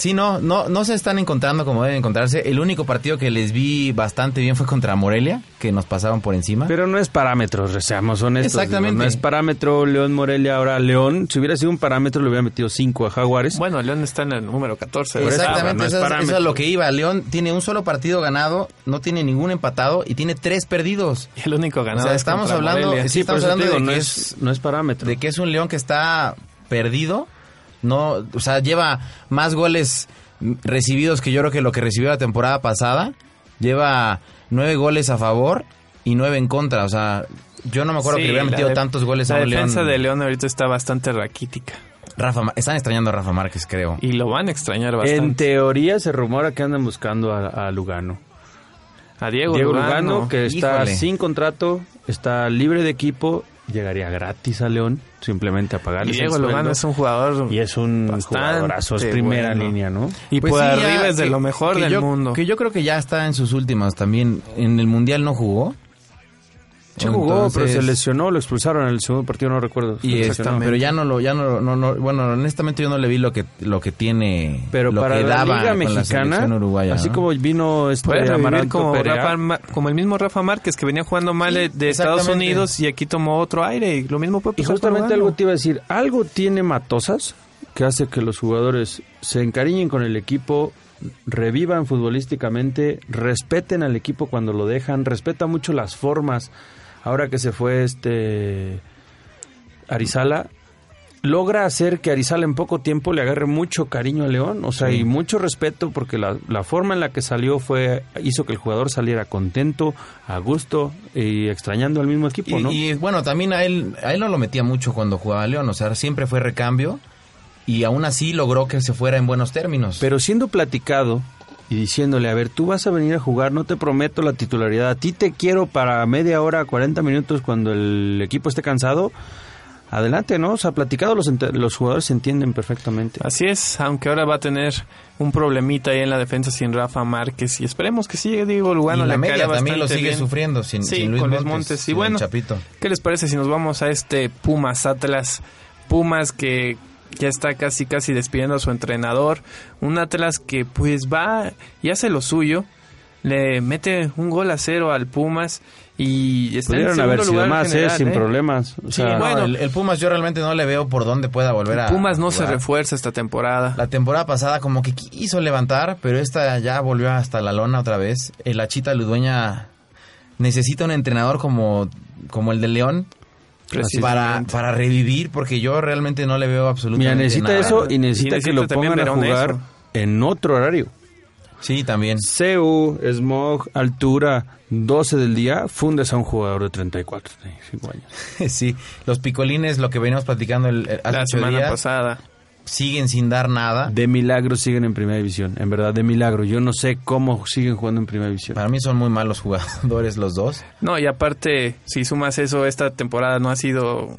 Sí, no, no, no se están encontrando como deben encontrarse. El único partido que les vi bastante bien fue contra Morelia, que nos pasaban por encima. Pero no es parámetro, seamos honestos. Exactamente. digo, no es parámetro León Morelia. Ahora León, si hubiera sido un parámetro, le hubiera metido 5 a Jaguares. Bueno, León está en el número 14. de la Exactamente, no es eso, es, parámetro. eso es lo que iba. León tiene un solo partido ganado, no tiene ningún empatado y tiene tres perdidos. el único ganador. O sea, es estamos hablando- sí, estamos hablando digo, de no que es, no es parámetro. De que es un León que está perdido, no, o sea, lleva más goles recibidos que yo creo que lo que recibió la temporada pasada. Lleva nueve goles a favor y nueve en contra. O sea, yo no me acuerdo Sí, que le hubiera la metido de- tantos goles La a un defensa León. de León ahorita está bastante raquítica. Rafa, están extrañando a Rafa Márquez, creo. Y lo van a extrañar En bastante. teoría se rumora que andan buscando a, a Lugano. a Diego, Diego Lugano. Lugano, que está Híjole. sin contrato, está libre de equipo, llegaría gratis a León, simplemente a Y pagarles Diego Lugano sueldo. es un jugador. Y es un jugadorazo, es primera bueno. línea, ¿no? Y Pues por sí, ya arriba es de que- lo mejor del yo- mundo. Que yo creo que ya está en sus últimas también. En el Mundial no jugó. Sí jugó, pero se lesionó, lo expulsaron en el segundo partido, no recuerdo. Y este, pero ya no lo, ya no, no, no- bueno, honestamente yo no le vi lo que, lo que tiene, Pero lo para que la daba Liga la Mexicana, selección uruguaya, así ¿no? como vino este como, Rafa como el mismo Rafa Márquez que venía jugando mal Sí, de- Estados. Unidos y aquí tomó otro aire y lo mismo puede Y pasar con justamente algo te iba a decir, algo tiene Matosas que hace que los jugadores se encariñen con el equipo, revivan futbolísticamente, respeten al equipo cuando lo dejan, respeta mucho las formas. Ahora que se fue este Arizala, logra hacer que Arizala en poco tiempo le agarre mucho cariño a León, o sea, y mucho respeto porque la, la forma en la que salió fue hizo que el jugador saliera contento, a gusto y extrañando al mismo equipo, Y, ¿no? y, bueno, también a él, a él no lo metía mucho cuando jugaba León, o sea, siempre fue recambio y aún así logró que se fuera en buenos términos. Pero siendo platicado y diciéndole, a ver, tú vas a venir a jugar, no te prometo la titularidad, a ti te quiero para media hora, 40 minutos cuando el equipo esté cansado, adelante, ¿no? O sea, platicado los, los jugadores se entienden perfectamente. Así es, aunque ahora va a tener un problemita ahí en la defensa sin Rafa Márquez y esperemos que sí, Diego Lugano y la le media también lo sigue bien. sufriendo sin, Sí, sin Luis con Luis Montes, Montes. Y bueno, Chapito. ¿qué les parece si nos vamos a este Pumas Atlas? Pumas que ya está casi casi despidiendo a su entrenador. Un Atlas que pues va y hace lo suyo. Le mete un gol a cero al Pumas y está en Pudieron segundo haber sido lugar más, general, ¿eh? Sin ¿eh? problemas. O Sí, sea, no, bueno. el, el Pumas yo realmente no le veo por dónde pueda volver a Pumas no se refuerza esta temporada. La temporada pasada como que quiso levantar, pero esta ya volvió hasta la lona otra vez. El Achita Ludueña necesita un entrenador como, como el de León. Para, para revivir, porque yo realmente no le veo absolutamente mira, necesita nada. eso y necesita, Y que lo pongan a jugar eso. en otro horario. Sí, también. CU, smog, altura, 12 del día, fundes a un jugador de 34, 35 años. sí, los picolines, lo que venimos platicando el, el- la semana días, pasada. Siguen sin dar nada. De milagro siguen en primera división, en verdad, de milagro. Yo no sé cómo siguen jugando en primera división. Para mí son muy malos jugadores los dos. No, y aparte, si sumas eso, esta temporada no ha sido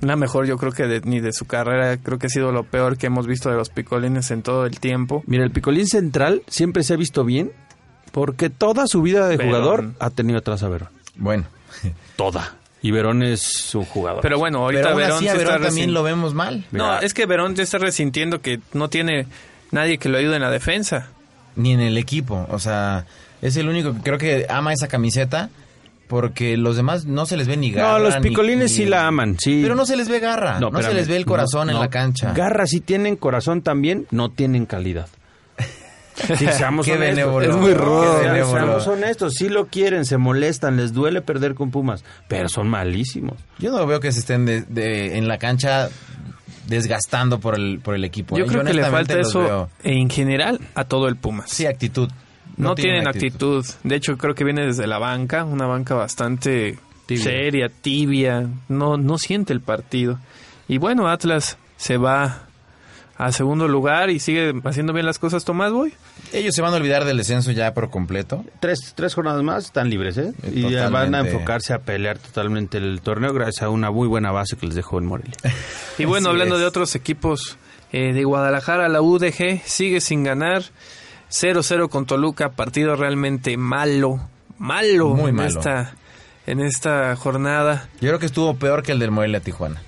la mejor, yo creo que de- ni de su carrera. Creo que ha sido lo peor que hemos visto de los picolines en todo el tiempo. Mira, el picolín central siempre se ha visto bien porque toda su vida de Verón. jugador ha tenido atrás a Verón. Bueno, Toda. Y Verón es un jugador. Pero bueno, ahorita Pero aún Verón así a se está Verón también lo vemos mal. No, Mira. es que Verón ya está resintiendo que no tiene nadie que lo ayude en la defensa. Ni en el equipo. O sea, es el único que creo que ama esa camiseta. Porque los demás no se les ve ni garra. no, los picolines ni- sí la aman, sí. Pero no se les ve garra. No, se espérame. les ve el corazón No, en no. la cancha. Garra sí tienen, corazón también, no tienen calidad. Sí, seamos Qué honestos. Es muy rudo. Seamos- honestos, sí lo quieren, se molestan, les duele perder con Pumas, pero son malísimos. Yo no veo que se estén de- de- en la cancha desgastando por el, por el equipo. Yo ¿eh? creo que le falta eso veo- en general a todo el Pumas. Sí, actitud. no, tienen actitud. De hecho, creo que viene desde la banca, una banca bastante Tibia. seria, tibia. No, no siente el partido. Y bueno, Atlas se va a segundo lugar y sigue haciendo bien las cosas. Tomás Boy. Ellos se van a olvidar del descenso ya por completo. Tres, tres jornadas más están libres, ¿eh? Eh, Y ya van a enfocarse a pelear totalmente el torneo gracias a una muy buena base que les dejó en Morelia. Y bueno, Así hablando es. de otros equipos eh, de Guadalajara, la UDG sigue sin ganar. 0-0 con Toluca, partido realmente malo, malo, Muy en malo. esta en esta jornada. Yo creo que estuvo peor que el del Morelia Tijuana.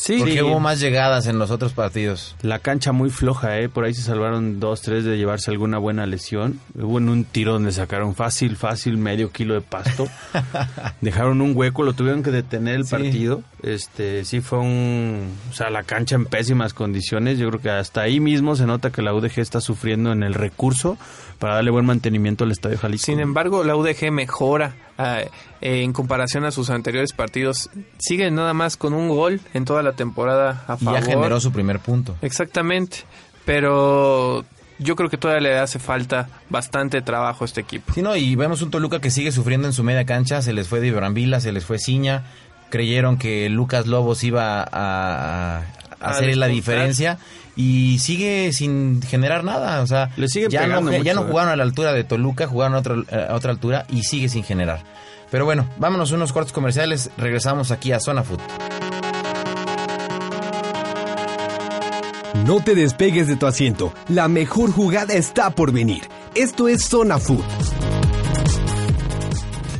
Sí, Porque sí. hubo más llegadas en los otros partidos. La cancha muy floja, ¿eh? Por ahí se salvaron dos, tres de llevarse alguna buena lesión. Hubo en un tiro donde sacaron fácil, fácil medio kilo de pasto. Dejaron un hueco, lo tuvieron que detener el Sí. partido. Este, sí fue un... O sea, la cancha en pésimas condiciones. Yo creo que hasta ahí mismo se nota que la UDG está sufriendo en el recurso para darle buen mantenimiento al Estadio Jalisco. Sin embargo, la UDG mejora eh, en comparación a sus anteriores partidos. Sigue nada más con un gol en toda la temporada a Y favor. ya generó su primer punto. Exactamente. Pero yo creo que todavía le hace falta bastante trabajo a este equipo. Sí, no, y vemos un Toluca que sigue sufriendo en su media cancha. Se les fue de Brambila, se les fue Ciña. Creyeron que Lucas Lobos iba A hacer la diferencia. Y sigue sin generar nada. O sea, Le siguen ya, no, ya ¿eh? jugaron a la altura de Toluca, jugaron a, otro- a otra altura y sigue sin generar. Pero bueno, vámonos a unos cortes comerciales. Regresamos aquí a Zona Food. No te despegues de tu asiento. La mejor jugada está por venir. Esto es Zona Food.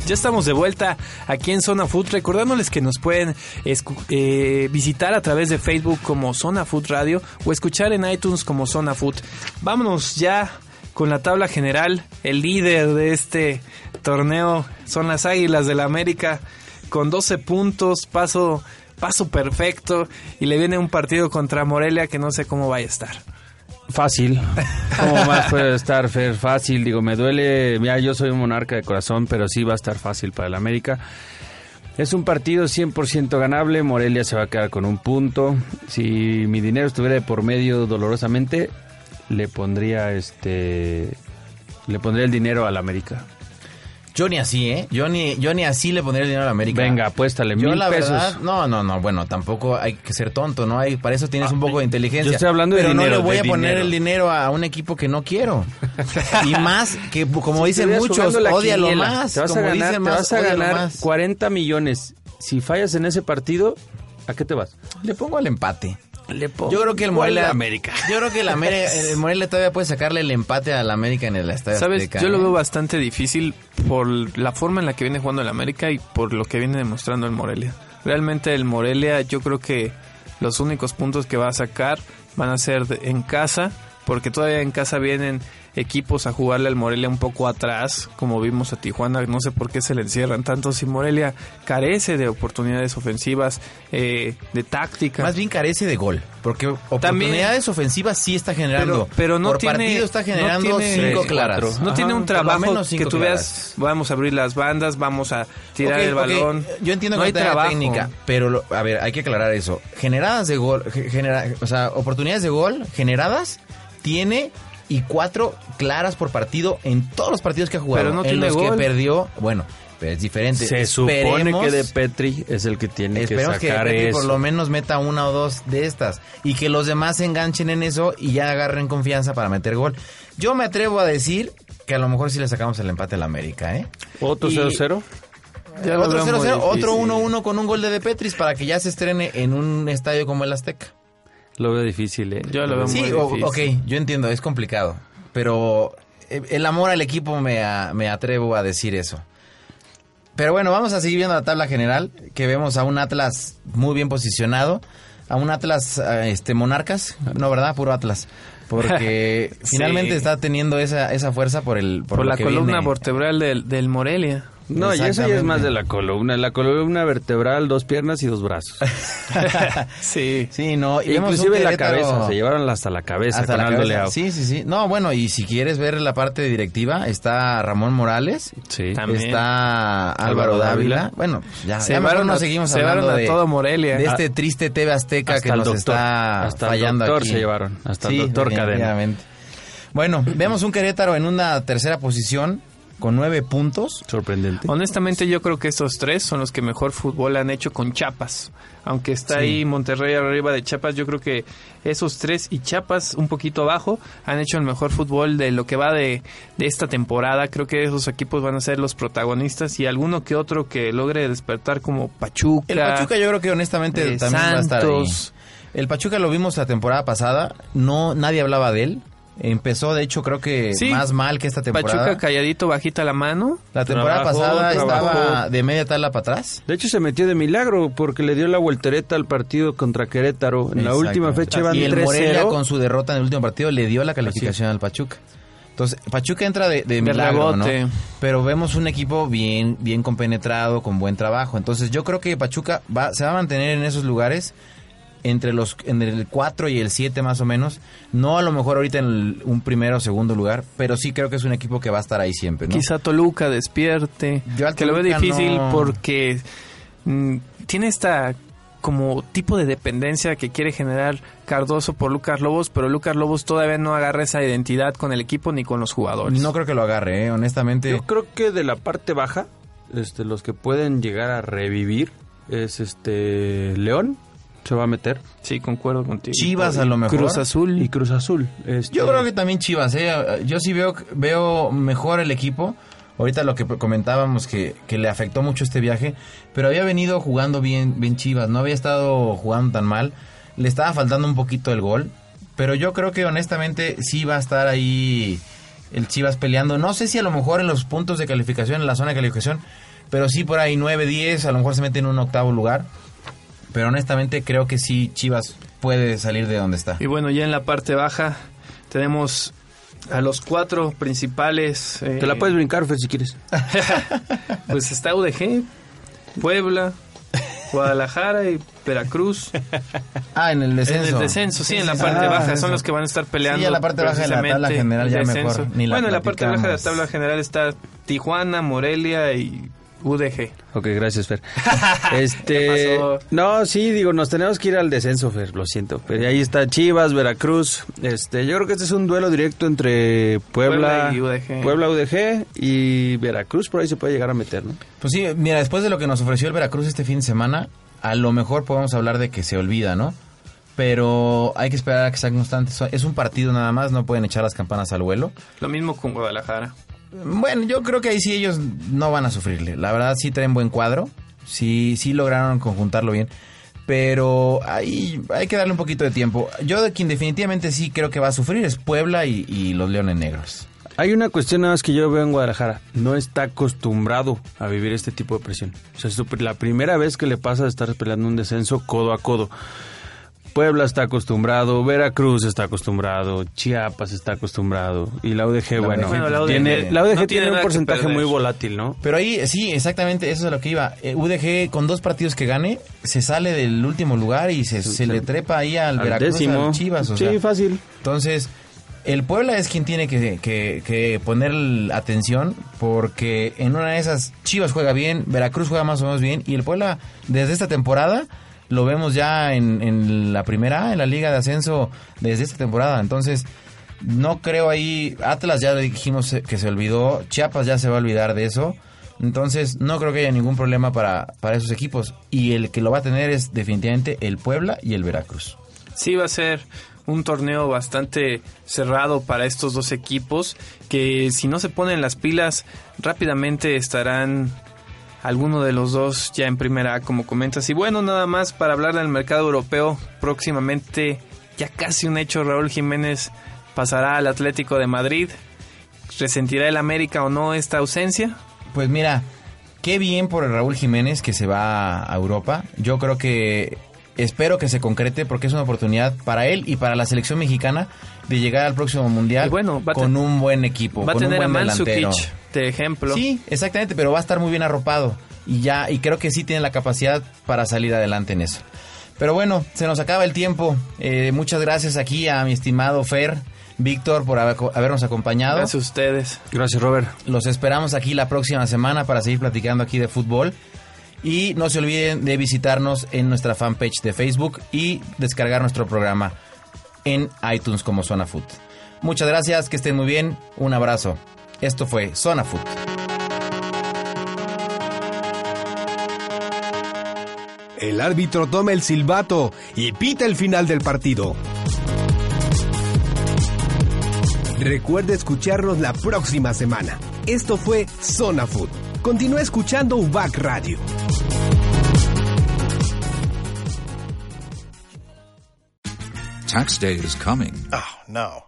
Ya estamos de vuelta aquí en Zona Food, recordándoles que nos pueden eh, visitar a través de Facebook como Zona Food Radio o escuchar en iTunes como Zona Food. Vámonos ya con la tabla general. El líder de este torneo son las Águilas del la América con 12 puntos, paso, paso perfecto y le viene un partido contra Morelia que no sé cómo vaya a estar. Fácil. ¿Cómo más puede estar Fer? Fácil. Digo, me duele. Mira, yo soy un monarca de corazón, pero sí va a estar fácil para el América. Es un partido 100% ganable. Morelia se va a quedar con un punto. Si mi dinero estuviera de por medio dolorosamente, le pondría este. Le pondría el dinero al América. Yo ni así, ¿eh? Yo ni, yo ni así le pondría el dinero a la América. Venga, apuéstale, Yo mil la pesos. verdad, no, no, no, bueno, tampoco hay que ser tonto, ¿no? Hay, para eso tienes un poco de inteligencia. yo estoy hablando de Pero dinero, no le voy a poner dinero. el dinero a un equipo que no quiero. y más, que como Si dicen muchos, odialo más. Te vas a como ganar, dicen te más, vas a ganar más. 40 millones. Si fallas en ese partido, ¿a qué te vas? Le pongo el empate. Le Yo creo que el Morelia... América. Yo creo que el, América, el Morelia todavía puede sacarle el empate al América en el Estadio Sabes, Azteca, yo lo ¿eh? veo bastante difícil por la forma en la que viene jugando el América y por lo que viene demostrando el Morelia. Realmente el Morelia, yo creo que los únicos puntos que va a sacar van a ser de- en casa, porque todavía en casa vienen equipos a jugarle al Morelia un poco atrás, como vimos a Tijuana, no sé por qué se le encierran tanto si Morelia carece de oportunidades ofensivas, eh, de táctica. Más bien carece de gol, porque oportunidades ofensivas sí está generando. Pero, pero no Por tiene, partido está no generando tiene- cinco claras. cuatro. No Ajá, tiene un trabajo menos que tú claras. veas, vamos a abrir las bandas, vamos a tirar el balón. Yo entiendo no que hay trabajo. técnica, pero lo- a ver, hay que aclarar eso. Generadas de gol, ge- genera- o sea, oportunidades de gol generadas tiene y cuatro claras por partido en todos los partidos que ha jugado. Pero no en tiene los gol. que perdió, bueno, pero es diferente. Se supone que de Petri es el que tiene que Esperemos que, sacar Petri eso. por lo menos meta una o dos de estas y que los demás se enganchen en eso y ya agarren confianza para meter gol. Yo me atrevo a decir que a lo mejor sí le sacamos el empate a la América, ¿eh? Otro Y- 0-0. Ya lo otro veo 0-0, muy otro difícil. 1-1 con un gol de De Petris para que ya se estrene en un estadio como el Azteca. Lo veo difícil, ¿eh? Yo lo veo Sí, muy o- difícil. ok, yo entiendo, es complicado, pero eh, el amor al equipo me, a- me atrevo a decir eso. Pero bueno, vamos a seguir viendo la tabla general, que vemos a un Atlas muy bien posicionado, a un Atlas eh, este Monarcas, no, ¿verdad? Puro Atlas. Porque Sí. finalmente está teniendo esa, esa fuerza por el por, Por, lo la que viene. vertebral del, del Morelia. No, y eso ya es más de la columna. La columna vertebral, dos piernas y dos brazos. Sí. Sí, no, y Inclusive la cabeza, se llevaron hasta la cabeza hasta con la Aldo cabeza. Leao. Sí, sí, sí. No, bueno, y si quieres ver la parte directiva, está Ramón Morales, Sí. También. está Álvaro Álvaro Dávila. Dávila. Bueno, pues ya, Se ya mejor llevaron no a- seguimos se llevaron hablando a de, todo Morelia. de este triste TV Azteca Hasta que nos doctor. está Hasta el fallando doctor aquí. se llevaron. Hasta el doctor Cadena. Bueno, vemos un Querétaro en una tercera posición con nueve puntos. Sorprendente. Honestamente yo creo que estos tres son los que mejor fútbol han hecho con Chiapas. Aunque está ahí Monterrey arriba de Chiapas, yo creo que esos tres y Chiapas un poquito abajo han hecho el mejor fútbol de lo que va de, de esta temporada. Creo que esos equipos van a ser los protagonistas y alguno que otro que logre despertar como Pachuca. El Pachuca yo creo que honestamente eh, también va a estar ahí. Santos. El Pachuca lo vimos la temporada pasada, no nadie hablaba de él. Empezó de hecho creo que Sí. más mal que esta temporada. Pachuca calladito, bajita la mano. la temporada Trabajó, pasada trabajó. estaba de media tabla para atrás. De hecho, se metió de milagro porque le dio la voltereta al partido contra Querétaro. En la última fecha van y el Morelia 3-0. con su derrota en el último partido le dio la calificación al Pachuca. Entonces, Pachuca entra de, de milagro, ¿no? Pero vemos un equipo bien, bien compenetrado, con buen trabajo. Entonces, yo creo que Pachuca va, se va a mantener en esos lugares entre los en el 4 y el 7 más o menos. No a lo mejor ahorita en el- un primero o segundo lugar, pero sí creo que es un equipo que va a estar ahí siempre, ¿no? Quizá Toluca despierte. Yo al que lo veo difícil no- porque mm, tiene esta como tipo de dependencia que quiere generar Cardoso por Lucas Lobos, pero Lucas Lobos todavía no agarra esa identidad con el equipo ni con los jugadores. No creo que lo agarre, ¿eh? honestamente. Yo creo que de la parte baja, este, los que pueden llegar a revivir es este León, se va a meter, Sí, concuerdo contigo. Chivas a lo mejor. Cruz Azul. y Cruz Azul. este, Yo creo que también Chivas, ¿eh? Yo sí veo, veo mejor el equipo. Ahorita lo que comentábamos que, que le afectó mucho este viaje, pero había venido jugando bien, bien Chivas, no había estado jugando tan mal, le estaba faltando un poquito el gol, pero yo creo que honestamente sí va a estar ahí el Chivas peleando, no sé si a lo mejor en los puntos de calificación, en la zona de calificación, pero sí por ahí 9, 10, a lo mejor se mete en un octavo lugar, pero honestamente creo que sí Chivas puede salir de donde está. Y bueno, ya en la parte baja tenemos a los cuatro principales. eh, Te la puedes brincar, Fer, si quieres. Pues está UDG, Puebla, Guadalajara y Veracruz. Ah, en el descenso. En el descenso, sí, en la parte Ah, baja son los que van a estar peleando. Sí, en la parte baja de la tabla general ya descenso. mejor, ni la bueno, en la parte baja de la tabla general está Tijuana, Morelia y UDG. Ok, gracias, Fer. ¿Qué este, pasó? no, sí, digo, nos tenemos que ir al descenso, Fer, lo siento. Pero ahí está Chivas, Veracruz. Este, yo creo que este es un duelo directo entre Puebla, Puebla y UDG. Puebla, UDG y Veracruz, por ahí se puede llegar a meter, ¿no? Pues sí, mira, después de lo que nos ofreció el Veracruz este fin de semana, a lo mejor podemos hablar de que se olvida, ¿no? Pero hay que esperar a que sean constantes. Es un partido nada más, no pueden echar las campanas al vuelo. Lo mismo con Guadalajara. Bueno, yo creo que ahí sí ellos no van a sufrirle. La verdad sí traen buen cuadro. Sí, sí lograron conjuntarlo bien. Pero ahí hay que darle un poquito de tiempo. Yo de quien definitivamente sí creo que va a sufrir es Puebla y, los Leones Negros. Hay una cuestión nada más que yo veo en Guadalajara. No está acostumbrado a vivir este tipo de presión. O sea, es la primera vez que le pasa de estar peleando un descenso codo a codo. Puebla está acostumbrado, Veracruz está acostumbrado, Chiapas está acostumbrado y la UDG, La bueno, UDG. Bueno, la UDG tiene, la UDG no tiene, tiene un porcentaje muy volátil, ¿no? Pero ahí, sí, exactamente, eso es a lo que iba. Eh, UDG con dos partidos que gane, se sale del último lugar y se, se le trepa ahí al, Al Veracruz, décimo. al Chivas. O sí, sea. fácil. Entonces, el Puebla es quien tiene que, que- que poner atención porque en una de esas Chivas juega bien, Veracruz juega más o menos bien y el Puebla desde esta temporada lo vemos ya en, en la primera en la Liga de Ascenso desde esta temporada. Entonces, no creo ahí, Atlas ya dijimos que se olvidó, Chiapas ya se va a olvidar de eso. Entonces, no creo que haya ningún problema para, para esos equipos. Y el que lo va a tener es definitivamente el Puebla y el Veracruz. Sí va a ser un torneo bastante cerrado para estos dos equipos que si no se ponen las pilas rápidamente estarán alguno de los dos ya en primera A, como comentas. Y bueno, nada más para hablar del mercado europeo, próximamente ya casi un hecho, Raúl Jiménez pasará al Atlético de Madrid. ¿Resentirá el América o no esta ausencia? Pues mira, qué bien por el Raúl Jiménez que se va a Europa. Yo creo que espero que se concrete porque es una oportunidad para él y para la selección mexicana de llegar al próximo mundial Y bueno, con un buen equipo, Va a con un tener a buen delantero. Mandzukic de ejemplo. Sí, exactamente, pero va a estar muy bien arropado y ya y creo que sí tiene la capacidad para salir adelante en eso. Pero bueno, se nos acaba el tiempo. Eh, muchas gracias aquí a mi estimado Fer, Víctor por haber- habernos acompañado. Gracias a ustedes. Gracias, Robert. Los esperamos aquí la próxima semana para seguir platicando aquí de fútbol. Y no se olviden de visitarnos en nuestra fanpage de Facebook y descargar nuestro programa en iTunes como Zona Food. Muchas gracias, que estén muy bien. Un abrazo. Esto fue Zona Food. El árbitro toma el silbato y pita el final del partido. Recuerde escucharnos la próxima semana. Esto fue Zona Food. Continúa escuchando UBAC Radio. Tax day is coming. Oh, no.